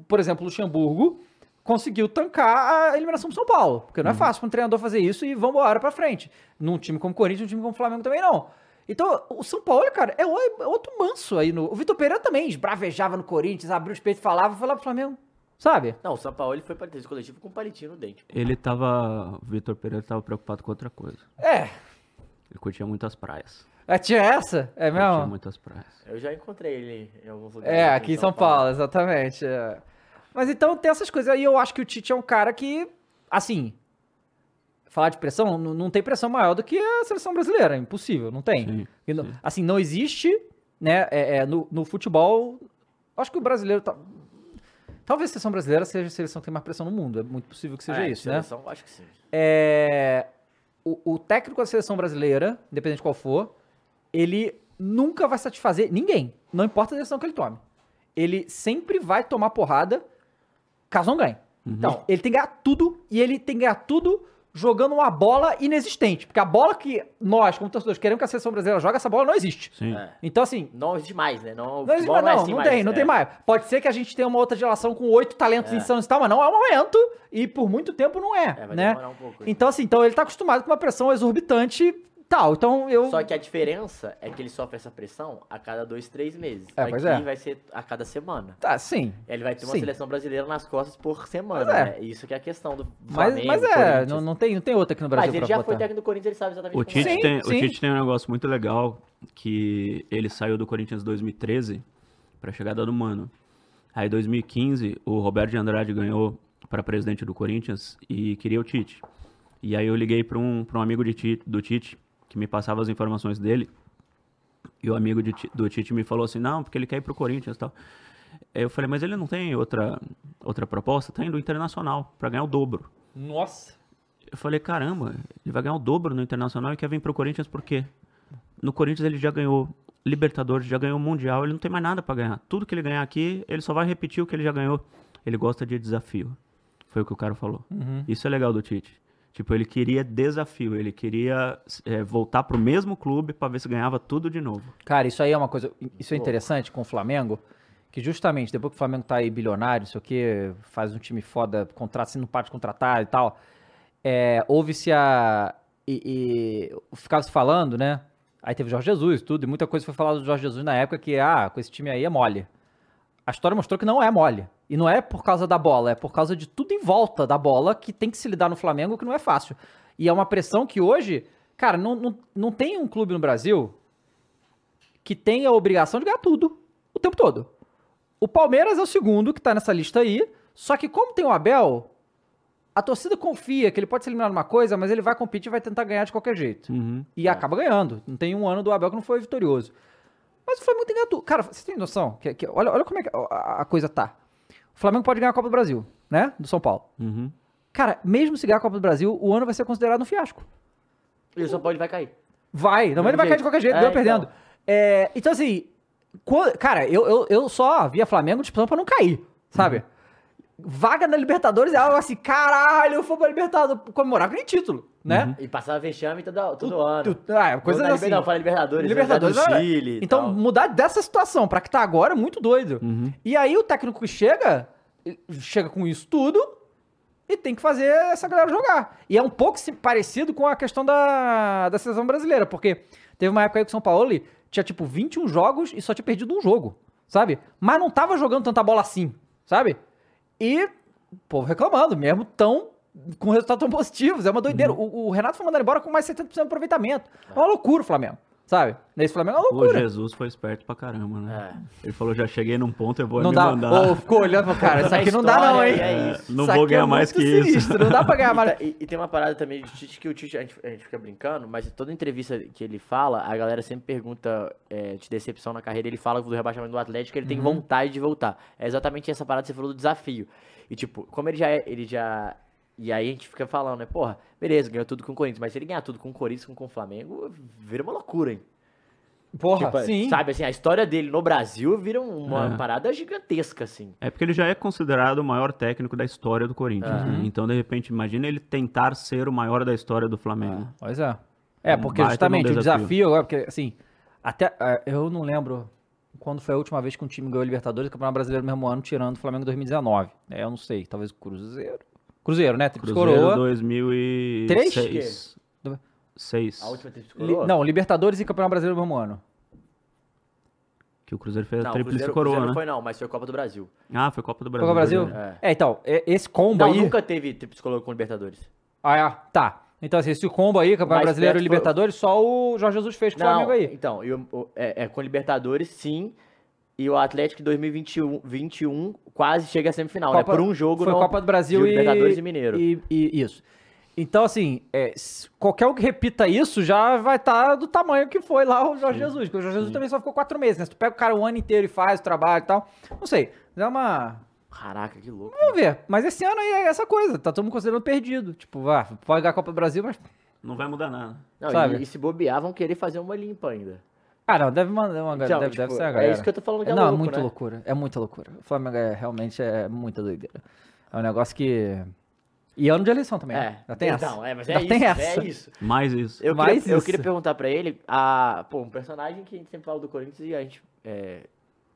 Por exemplo, o Luxemburgo conseguiu tancar a eliminação do São Paulo. Porque não é fácil para um treinador fazer isso e vambora pra frente. Num time como o Corinthians, num time como o Flamengo também não. Então, o São Paulo, cara, é o- é outro manso aí. No... O Vitor Pereira também esbravejava no Corinthians, abriu os peitos e falava, foi lá pro Flamengo. Sabe? Não, o São Paulo ele foi para entrevista coletivo com um palitinho no dente. Ele tava. O Vitor Pereira tava preocupado com outra coisa. É. Ele curtia muitas praias. é tinha essa? É Curtia mesmo? muitas praias. Eu já encontrei ele em alguns lugares. É, aqui em São Paulo, exatamente. é. Mas então tem essas coisas. Aí eu acho que o Tite é um cara que, assim, falar de pressão, não, não tem pressão maior do que a seleção brasileira. É impossível, não tem. Sim, E não- sim. assim, não existe, né, é, é, no, no futebol. Acho que o brasileiro tá. Talvez a seleção brasileira seja a seleção que tem mais pressão no mundo. É muito possível que seja é, isso, né? seleção, Acho que sim. É, o, o técnico da seleção brasileira, independente de qual for, ele nunca vai satisfazer ninguém. Não importa a decisão que ele tome. Ele sempre vai tomar porrada caso não ganhe. Então, ele tem que ganhar tudo e ele tem que ganhar tudo jogando uma bola inexistente. Porque a bola que nós, como torcedores, queremos que a seleção brasileira jogue, essa bola não existe. Sim. É. Então, assim, Não existe mais, né? Não, não, existe mais, é não, assim não mais, tem, não é. tem mais. Pode ser que a gente tenha uma outra geração com oito talentos insanos e tal, mas não é o momento. E por muito tempo não é, É, vai né? demorar um pouco. Então, assim, então ele tá acostumado com uma pressão exorbitante. Tal. Então eu. Só que a diferença é que ele sofre essa pressão a cada dois, três meses. É, Aqui pois é. vai ser a cada semana. Tá, sim. Ele vai ter uma Sim. seleção brasileira nas costas por semana, Mas é. né? Isso que é a questão do Mas, Flamengo, mas é, Corinthians. não, não, tem, não tem outra aqui no Brasil Mas ele já botar. foi técnico do Corinthians, ele sabe exatamente O como é. Tite, Sim, tem, o sim. Tite tem um negócio muito legal, que ele saiu do Corinthians em 2013 para a chegada do Mano. Aí em 2015, o Roberto de Andrade ganhou para presidente do Corinthians e queria o Tite. E aí eu liguei para um, pra um amigo de Tite, do Tite, que me passava as informações dele, e o amigo de do Tite me falou assim, não, porque ele quer ir pro Corinthians e tal. Eu falei, mas ele não tem outra, outra proposta? Tem do Internacional, para ganhar o dobro. Nossa. Eu falei, caramba, ele vai ganhar o dobro no Internacional e quer vir pro Corinthians por quê? No Corinthians ele já ganhou Libertadores, já ganhou Mundial, ele não tem mais nada pra ganhar. Tudo que ele ganhar aqui, ele só vai repetir o que ele já ganhou. Ele gosta de desafio. Foi o que o cara falou. Isso é legal do Tite. Tipo, ele queria desafio, ele queria é, voltar pro mesmo clube pra ver se ganhava tudo de novo. Cara, isso aí é uma coisa. Isso é interessante com o Flamengo. Que justamente depois que o Flamengo tá aí bilionário, não sei o quê, faz um time foda, contrata, se não para de contratar e tal. É, houve-se a. E, e ficava se falando, né? Aí teve o Jorge Jesus, tudo, e muita coisa foi falada do Jorge Jesus na época que, ah, com esse time aí é mole. A história mostrou que não é mole. E não é por causa da bola, é por causa de tudo em volta da bola que tem que se lidar no Flamengo, que não é fácil. E é uma pressão que hoje, cara, não, não, não tem um clube no Brasil que tem a obrigação de ganhar tudo o tempo todo. O Palmeiras é o segundo que tá nessa lista aí, só que como tem o Abel, a torcida confia que ele pode ser eliminado numa coisa, mas ele vai competir e vai tentar ganhar de qualquer jeito. Uhum. E acaba ganhando. Não tem um ano do Abel que não foi vitorioso. Mas o Flamengo tem ganhado tudo. Cara, você tem noção? Que, que- olha, olha como é que a, coisa tá. O Flamengo pode ganhar a Copa do Brasil, né? Do São Paulo. Uhum. Cara, mesmo se ganhar a Copa do Brasil, o ano vai ser considerado um fiasco. E o São Paulo vai cair. Vai, não, mas ele vai cair de qualquer jeito, É, ganhou então. perdendo. É, então, assim, quan- cara, eu, eu, eu só via Flamengo disputando pra não cair, sabe? Vaga na Libertadores é algo assim, caralho, eu fui pra Libertadores, comemorar com título, né? E passava vexame todo, todo ano. Tu- ah, coisa Não, assim. Não, fala Libertadores. Libertadores, do. Chile. Então, tal. mudar dessa situação pra que tá agora é muito doido. Uhum. E aí o técnico que chega, chega com isso tudo e tem que fazer essa galera jogar. E é um pouco se- parecido com a questão da, da seleção brasileira, porque teve uma época aí que o São Paulo tinha tipo 21 jogos e só tinha perdido um jogo, sabe? Mas não tava jogando tanta bola assim, sabe? E o povo reclamando, mesmo tão com resultados tão positivos, é uma doideira. O, o Renato foi mandado embora com mais 70% de aproveitamento. É uma loucura o Flamengo, sabe? Nesse Flamengo é uma O loucura. Jesus foi esperto pra caramba, né? É. Ele falou, já cheguei num ponto, eu vou Não me dá. mandar. Ou ficou olhando pro cara, isso aqui não dá não, hein? é isso. Não Isso vou ganhar é mais que isso. sinistro, Não dá pra ganhar E, mais. e- e tem uma parada também de Tite que o Tite, a gente, a gente fica brincando, mas toda entrevista que ele fala, a galera sempre pergunta é, de decepção na carreira, ele fala do rebaixamento do Atlético, ele tem Uhum. vontade de voltar. É exatamente essa parada que você falou do desafio. E tipo, como ele já é, ele já... E aí a gente fica falando, né, porra, beleza, ganhou tudo com o Corinthians, mas se ele ganhar tudo com o Corinthians, com, com o Flamengo, vira uma loucura, hein? Porra, Tipo, sim. Sabe, assim, a história dele no Brasil vira uma É. parada gigantesca, assim. É porque ele já é considerado o maior técnico da história do Corinthians. Uhum. né? Então, de repente, imagina ele tentar ser o maior da história do Flamengo. Pois é. É, Um porque justamente de um o desafio. desafio agora, porque assim, até é, eu não lembro quando foi a última vez que um time ganhou Libertadores e o Campeonato Brasileiro no mesmo ano, tirando o Flamengo em 2019. É, eu não sei, talvez o Cruzeiro. Cruzeiro, né? Tríplice Cruzeiro Coroa. 2006. Do- Seis. A última Li- coroa? não, Libertadores e Campeonato Brasileiro no mesmo ano. Que o Cruzeiro fez Não, a tríplice coroa, Cruzeiro né? não foi não, mas foi Copa do Brasil. Ah, foi Copa do Foi Brasil. com o Brasil? É. É, então, é- esse combo Não, aí. nunca teve tríplice coroa com Libertadores. Ah, é, tá. Então, assim, esse combo aí, Campeonato Brasileiro e foi- Libertadores, só o Jorge Jesus fez com o Flamengo aí. então, e o- é, é com Libertadores, sim. E o Atlético em 2021 21, quase chega à semifinal, né? Por um jogo Foi no, Copa do Brasil e Libertadores e Mineiro. E, e- isso. Então, assim, é, qualquer um que repita isso já vai estar do tamanho que foi lá o Jorge Jesus. Porque o Jorge Jesus também só ficou quatro meses, né? Se tu pega o cara o ano inteiro e faz o trabalho e tal. Não sei. É uma. Caraca, que louco. Vamos ver. Mas esse ano aí é essa coisa. Tá todo mundo considerando perdido. Tipo, vá, pode ganhar a Copa do Brasil, mas. Não vai mudar nada. Não, sabe? E, e se bobear, vão querer fazer uma limpa ainda. Ah, não, deve mandar uma Então, deve, tipo, deve ser a é galera. isso que eu tô falando que é Não, louco, é muito né? loucura. É muita loucura. O Flamengo é realmente é muita doideira. É um negócio que. E ano de eleição também. né? É, Já tem essa. então, é, mas é Já isso, tem é essa. isso. Mais isso. Eu Mais queria, eu isso. queria perguntar pra ele, a, pô, um personagem que a gente sempre fala do Corinthians e a gente, é,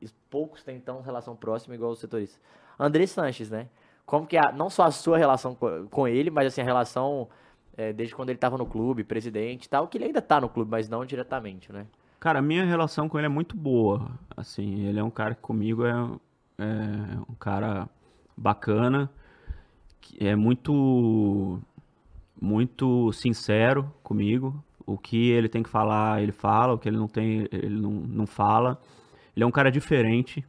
e poucos têm tão relação próxima igual os setoristas. André Sanches, né? Como que é, a- não só a sua relação co- com ele, mas assim, a relação é, desde quando ele tava no clube, presidente e tal, que ele ainda tá no clube, mas não diretamente, né? Cara, a minha relação com ele é muito boa. Assim, ele é um cara que comigo é, é um cara bacana, que é muito muito sincero comigo. O que ele tem que falar, ele fala. O que ele não tem, ele não, não fala. Ele é um cara diferente.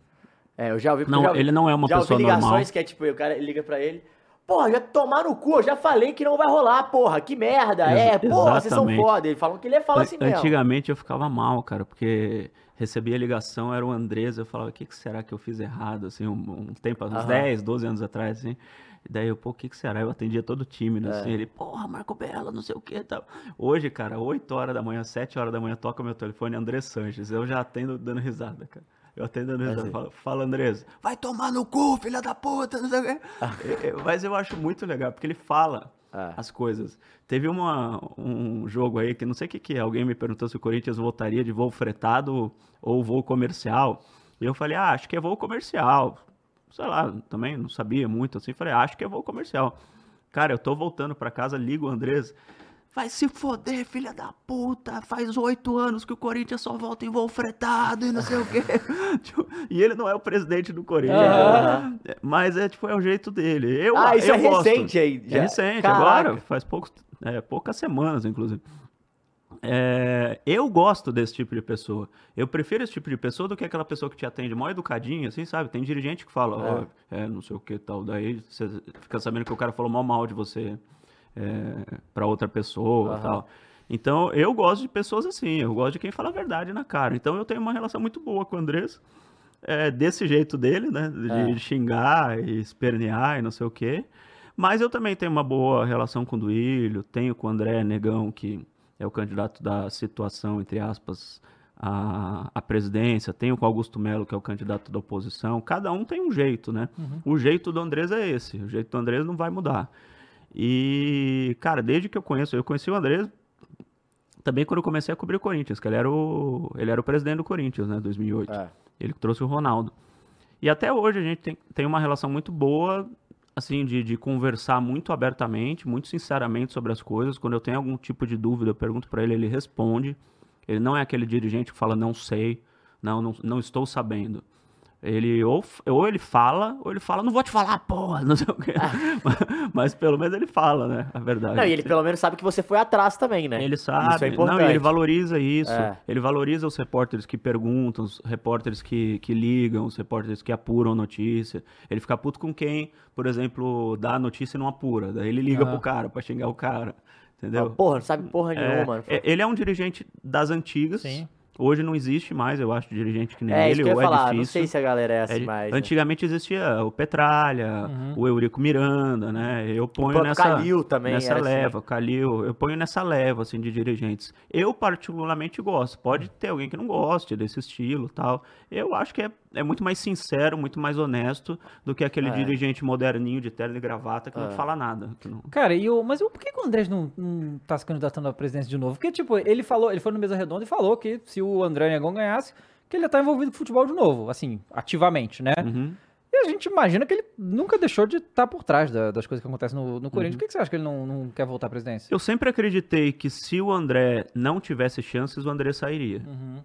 É, eu já ouvi... Não, já, ele não é uma já pessoa ouvi ligações normal. que é tipo, o cara liga pra ele... Porra, já tomar no cu, eu já falei que não vai rolar, porra, que merda, é, Ex- porra, vocês são exatamente. foda. Ele falou que ele ia falar assim mesmo. Antigamente eu ficava mal, cara, porque recebia ligação, era o Andrés, eu falava, o que, que será que eu fiz errado, assim, um, um tempo, uns Aham. 10, 12 anos atrás, assim. E daí eu, pô, o que, que será? Eu atendia todo time, né, É. assim, ele, porra, Marco Bela, não sei o que tal. Hoje, cara, 8 horas da manhã, 7 horas da manhã, toca meu telefone, André Sanches, eu já atendo dando risada, cara. Eu atendo dando risada, Assim. fala, fala, vai tomar no cu, filha da puta, não sei o quê. E- e- Mas eu acho muito legal, porque ele fala É. as coisas. Teve uma, um jogo aí que não sei o que, que é. Alguém me perguntou se o Corinthians voltaria de voo fretado ou voo comercial. E eu falei, ah, acho que é voo comercial. Sei lá, também não sabia muito assim. Falei, ah, acho que é voo comercial. Cara, eu tô voltando pra casa, ligo o Andrés. Vai se foder, filha da puta. Faz oito anos que o Corinthians só volta em voo fretado e não sei o quê. Tipo, e ele não é o presidente do Corinthians. Aham. Mas é tipo, é o jeito dele. Eu, Ah, isso eu é gosto. recente aí, já. É recente, Caraca. agora, faz poucos, é, poucas semanas, inclusive. É, eu gosto desse tipo de pessoa. Eu prefiro esse tipo de pessoa do que aquela pessoa que te atende mal educadinho, assim, sabe? Tem dirigente que fala, ó, é, não sei o que tal. Daí você fica sabendo que o cara falou mal mal de você é, pra outra pessoa Aham. tal. Então, eu gosto de pessoas assim, eu gosto de quem fala a verdade na cara. Então, eu tenho uma relação muito boa com o Andrés, é, desse jeito dele, né? De É. xingar e espernear e não sei o quê. Mas eu também tenho uma boa relação com o Duílio, tenho com o André Negão, que é o candidato da situação, entre aspas, à, à presidência, tenho com o Augusto Melo, que é o candidato da oposição. Cada um tem um jeito, né? O jeito do Andrés é esse, o jeito do Andrés não vai mudar. E, cara, desde que eu conheço, eu conheci o Andrés também quando eu comecei a cobrir o Corinthians, que ele era o, ele era o presidente do Corinthians, né, 2008. É. Ele trouxe o Ronaldo. E até hoje a gente tem, tem uma relação muito boa, assim, de, de conversar muito abertamente, muito sinceramente sobre as coisas. Quando eu tenho algum tipo de dúvida, eu pergunto pra ele, ele responde. Ele não é aquele dirigente que fala, não sei, não, não, não estou sabendo. Ele ou, ou ele fala, ou ele fala, não vou te falar, porra, não sei o quê. mas, mas pelo menos ele fala, né, a verdade. Não, e ele pelo menos sabe que você foi atrás também, né? Ele sabe, Isso é não, importante. e ele valoriza isso. É. Ele valoriza os repórteres que perguntam, os repórteres que, que ligam, os repórteres que apuram notícia. Ele fica puto com quem, por exemplo, dá a notícia e não apura. Daí ele liga Aham. pro cara pra xingar o cara. Entendeu? Porra, não sabe porra É, nenhuma. mano. é, ele é um dirigente das antigas. Sim. Hoje não existe mais, eu acho, dirigente que nem É, ele, isso que eu ou ia é falar. difícil. Não sei se a galera é assim É, mais. né? Antigamente existia o Petralha, Uhum. o Eurico Miranda, né? Eu ponho nessa, Calil também nessa era assim. leva, Calil, eu ponho nessa leva assim de dirigentes. Eu particularmente gosto. Pode ter alguém que não goste desse estilo, tal. Eu acho que é, é muito mais sincero, muito mais honesto do que aquele É. dirigente moderninho de terno e gravata que É. não fala nada. que não- Cara, e o, mas por que, que o Andrés não, não tá se candidatando à presidência de novo? Porque, tipo, ele falou, ele foi no Mesa Redonda e falou que se o André Negão ganhasse, que ele ia estar envolvido com futebol de novo, assim, ativamente, né? Uhum. E a gente imagina que ele nunca deixou de estar por trás da- das coisas que acontecem no, no Corinthians. Uhum. Por que, que você acha que ele não, não quer voltar à presidência? Eu sempre acreditei que se o André não tivesse chances, o André sairia. Uhum.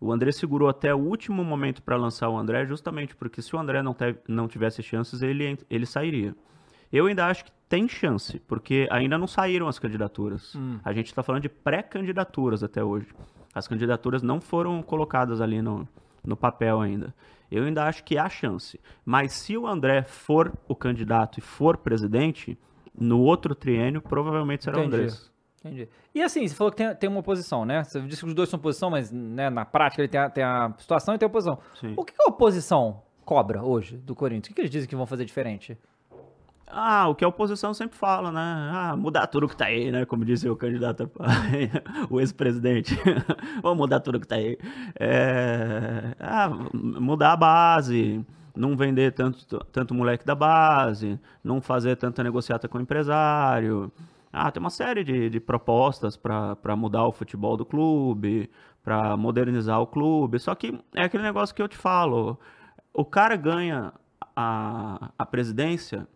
O André segurou até o último momento para lançar o André, justamente porque se o André não, te- não tivesse chances, ele, ele sairia. Eu ainda acho que tem chance, porque ainda não saíram as candidaturas. Hum. A gente está falando de pré-candidaturas até hoje. As candidaturas não foram colocadas ali no, no papel ainda. Eu ainda acho que há chance. Mas se o André for o candidato e for presidente, no outro triênio, provavelmente será Entendi. o Andrés. Entendi. E assim, você falou que tem, tem uma oposição, né? Você disse que os dois são oposição, mas né, na prática ele tem a, tem a situação e tem a oposição. Sim. O que, a oposição cobra hoje do Corinthians? O que, eles dizem que vão fazer diferente? Ah, o que a oposição sempre fala, né? Ah, mudar tudo que tá aí, né? Como disse o candidato, o ex-presidente. Vamos mudar tudo que tá aí. É, ah, mudar a base, não vender tanto, tanto moleque da base, não fazer tanta negociata com o empresário. Ah, tem uma série de, de propostas para mudar o futebol do clube, para modernizar o clube. Só que é aquele negócio que eu te falo. O cara ganha a, a presidência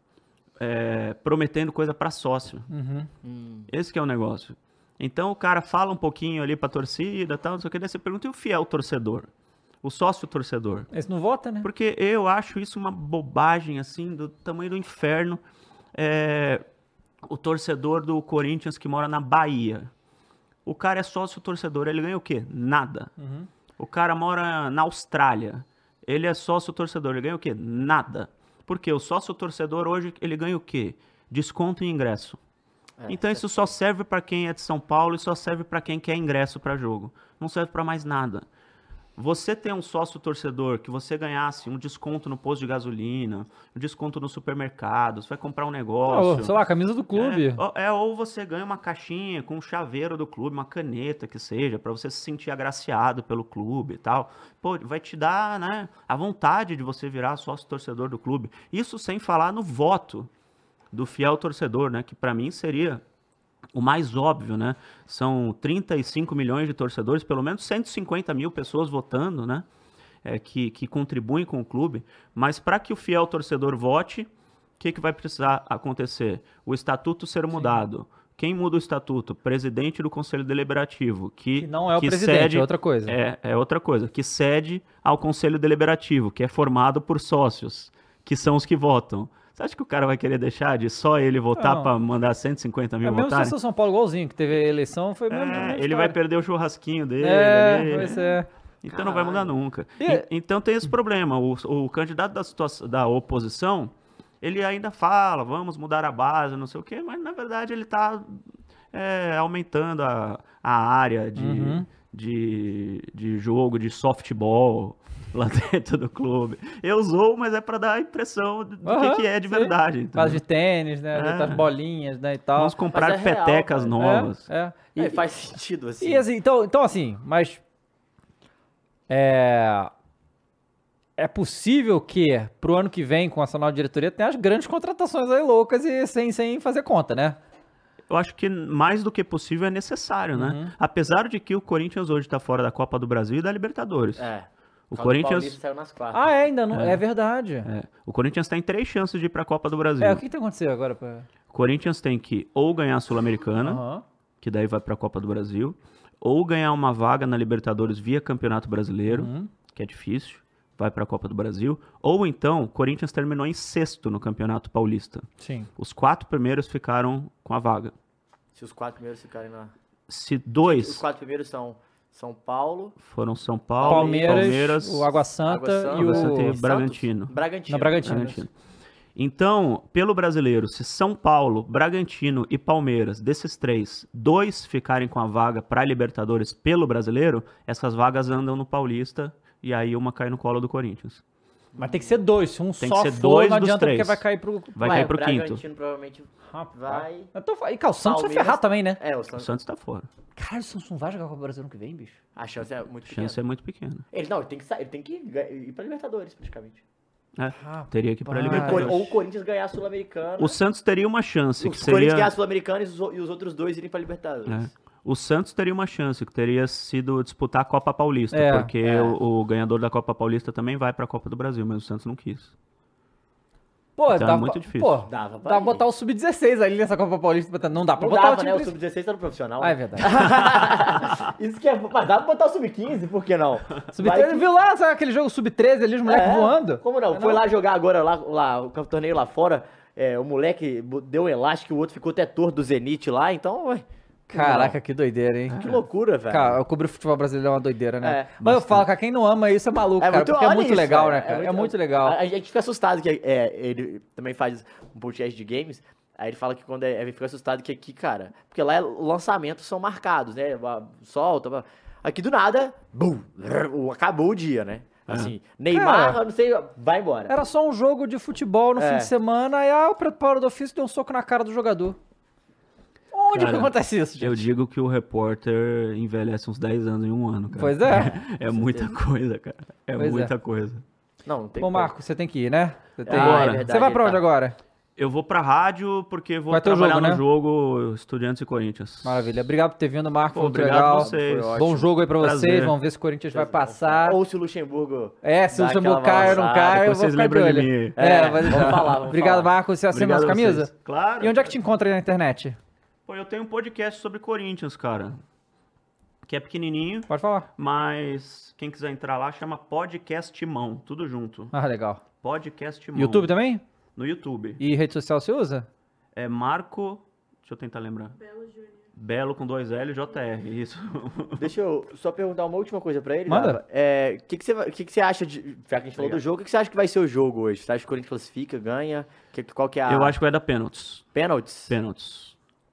é, prometendo coisa para sócio. Uhum. Hum. Esse que é o negócio. Então o cara fala um pouquinho ali pra torcida, tal, não sei o que, daí você pergunta e o fiel torcedor, o sócio torcedor. Esse não vota, né? Porque eu acho isso uma bobagem, assim, do tamanho do inferno. É, o torcedor do Corinthians que mora na Bahia. O cara é sócio torcedor, ele ganha o quê? Nada. Uhum. O cara mora na Austrália. Ele é sócio torcedor, ele ganha o quê? Nada. Porque o sócio torcedor hoje, ele ganha o quê? Desconto em ingresso. É, então isso só serve para quem é de São Paulo e só serve para quem quer ingresso para jogo. Não serve para mais nada. Você ter um sócio torcedor que você ganhasse um desconto no posto de gasolina, um desconto no supermercado, você vai comprar um negócio. sei lá, camisa do clube. É, ou- é, ou você ganha uma caixinha com um chaveiro do clube, uma caneta que seja, pra você se sentir agraciado pelo clube e tal. Pô, vai te dar, né, a vontade de você virar sócio torcedor do clube. Isso sem falar no voto do fiel torcedor, né, que pra mim seria o mais óbvio, né? São 35 milhões de torcedores, pelo menos 150 mil pessoas votando, né? É, que, que contribuem com o clube. Mas para que o fiel torcedor vote, o que, que vai precisar acontecer? O estatuto ser mudado. Quem muda o estatuto? Presidente do Conselho Deliberativo, que, Que não é o que presidente, cede- é outra coisa. É, é outra coisa, que cede ao Conselho Deliberativo, que é formado por sócios, que são os que votam. Você acha que o cara vai querer deixar de só ele votar para mandar 150 mil É votarem? se o São Paulo igualzinho, que teve a eleição, foi mesmo. É, ele vai perder o churrasquinho dele. É, pois é. Então não vai mudar nunca. E- E- então tem esse problema. O, o candidato da, situação, da oposição, ele ainda fala, vamos mudar a base, não sei o quê, mas na verdade ele está aumentando a, a área de, Uhum. de, de jogo, de softball lá dentro do clube. Eu zoo, mas é para dar a impressão do que Aham, que, é de sim. verdade. entendeu? Quase de tênis, né? É. Das bolinhas, né? E tal. Vamos comprar é real, petecas cara. novas. É, é. E, E, faz sentido, assim. e assim, então, então assim, mas é é possível que pro ano que vem com essa nova diretoria tenha as grandes contratações aí loucas e sem, sem fazer conta, né? Eu acho que mais do que possível é necessário, Uhum. né? Apesar de que o Corinthians hoje está fora da Copa do Brasil e da Libertadores. É. O Caldo Corinthians- saiu nas quartas. Ah, é, ainda não. É, verdade. É. É, o Corinthians tem três chances de ir para a Copa do Brasil. o que, que tem acontecido agora? Pra... O Corinthians tem que ou ganhar a Sul-Americana, Aham. que daí vai para a Copa do Brasil, ou ganhar uma vaga na Libertadores via Campeonato Brasileiro, Uhum. que é difícil, vai para a Copa do Brasil, ou então o Corinthians terminou em sexto no Campeonato Paulista. Sim. Os quatro primeiros ficaram com a vaga. Se os quatro primeiros ficarem na. Se Os dois quatro primeiros são São Paulo, foram São Paulo, Palmeiras, Palmeiras o Água Santa, Água Santa, e o... Santa e Bragantino. Bragantino. Na Bragantino. Bragantino. Então, pelo brasileiro, se São Paulo, Bragantino e Palmeiras, desses três, dois ficarem com a vaga para Libertadores pelo brasileiro, essas vagas andam no Paulista e aí uma cai no colo do Corinthians. Mas tem que ser dois. Se um Tem só que ser for, dois não dos adianta porque três. vai cair pro... Vai Ué, cair pro o quinto. Provavelmente vai. E cara, o Santos vai ferrar também, né? É, o O Santos. Santos tá fora. Cara, o Santos não vai jogar com o Brasil ano que vem, bicho. A chance é muito A pequena. chance é muito pequena. Ele não, ele tem que sair, ele tem que ir pra Libertadores, praticamente. É, teria que ir o Cor- Libertadores. Ou o Corinthians ganhar a Sul-Americana. O Santos teria uma chance, O que Corinthians ganhar seria... a Sul-Americana e os, o- e os outros dois irem pra Libertadores. É. O Santos teria uma chance, que teria sido disputar a Copa Paulista, É, porque é. O, o ganhador da Copa Paulista também vai para a Copa do Brasil, mas o Santos não quis. Pô, Então é dá muito pra, difícil. Pô, Dava pra ir. botar o Sub-16 ali nessa Copa Paulista. Não dá pra Não botar dava, o time né? O principal. Sub-16 tá no profissional. Ah, é verdade. Isso que é. Mas dá pra botar o Sub-15, por que não? Vai Sub-13, que- viu lá sabe aquele jogo Sub-13 ali, os moleques É, voando? Como não? É, Foi lá jogar agora, lá, lá o torneio lá fora. é, o moleque deu um elástico e o outro ficou até torto do Zenit lá, então. Caraca, que doideira, hein? Que loucura, velho. Cara, eu cobrir futebol brasileiro é uma doideira, né? É, Mas eu falo, cara, quem não ama isso é maluco, cara, porque é muito isso, legal, né, cara? É muito, legal. A, a gente fica assustado que é, ele também faz um podcast de games. Aí ele fala que quando é, ele fica assustado que aqui, cara, porque lá é- os lançamentos são marcados, né? Solta. Aqui do nada, bum, acabou o dia, né? Assim, Neymar, Cara, não sei, vai embora. Era só um jogo de futebol no É. fim de semana e ah, o preparo do ofício deu um soco na cara do jogador. Onde Cara, que acontece isso, gente? Eu digo que o repórter envelhece uns 10 anos em um ano, cara. Pois é. É muita coisa, cara. É Pois é. muita coisa. Não, não tem Ô, como. Marco, você tem que ir, né? Você, tem... Ah, é verdade, você vai pra onde tá- agora? Eu vou pra rádio porque vou Vai trabalhar jogo, no né? jogo Estudiantes e Corinthians. Maravilha. Obrigado por ter vindo, Marco. Pô, Foi muito obrigado legal. a vocês. Foi Bom jogo aí pra vocês. Prazer. Vamos ver se o Corinthians vai passar. Ou se o Luxemburgo. É, se o Luxemburgo cai ou não cai, eu vou vocês ficar de lembram de mim. É, É, vamos falar, vamos Obrigado, falar. Marco. Você assina Obrigado nossa a vocês. camisa? Claro. E onde é que te encontra aí na internet? Pô, eu tenho um podcast sobre Corinthians, cara. Que é pequenininho, Pode falar. mas quem quiser entrar lá chama Podcast Mão, tudo junto. Ah, legal. Podcast Mão. YouTube também? No YouTube. E rede social você usa? É Marco. Deixa eu tentar lembrar. Belo com dois L JR, isso. Deixa eu só perguntar uma última coisa pra ele. Manda. Dava. É, O que, que, você, que, que você acha de. Já que a gente falou Obrigado. do jogo, o que, que você acha que vai ser o jogo hoje? Você acha que o Corinthians classifica, ganha? Que, qual que é a. Eu acho que vai dar pênaltis. Pênaltis? Pênaltis.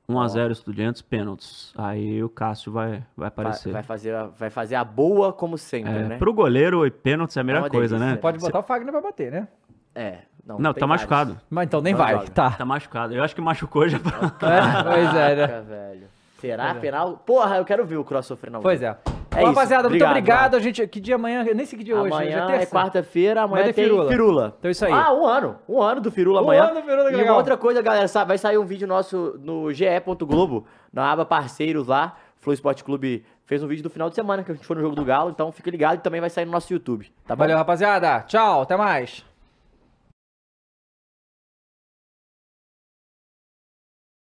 1x0 Estudiantes, pênaltis. Aí o Cássio vai, vai Vai, aparecer. vai fazer, a- vai fazer a boa como sempre, É, né? Pro goleiro, e pênaltis é a melhor uma coisa, delícia. né? Pode botar o Fagner pra bater, né? É. Não, Não, tá vários. machucado. Mas então nem Não vai. joga. Tá. Tá machucado. Eu acho que machucou já. É, pois é, né? Velho. Será? Penal? Porra, eu quero ver o cross sofrer na Pois é. É Bom, isso. rapaziada, muito Obrigado. A gente, que dia amanhã? Eu nem sei que dia hoje. Amanhã hoje é terça. quarta-feira, amanhã Amanhã é tem Firula. firula. Então é isso aí. Ah, um ano. Um ano do Firula Um amanhã. ano do Firula, que e uma outra coisa, galera, vai sair um vídeo nosso no ge.globo, na aba parceiros lá. Flow Esporte Clube fez um vídeo do final de semana, que a gente foi no jogo do Galo, então fica ligado e também vai sair no nosso YouTube, tá bom? Valeu, rapaziada. Tchau, até mais.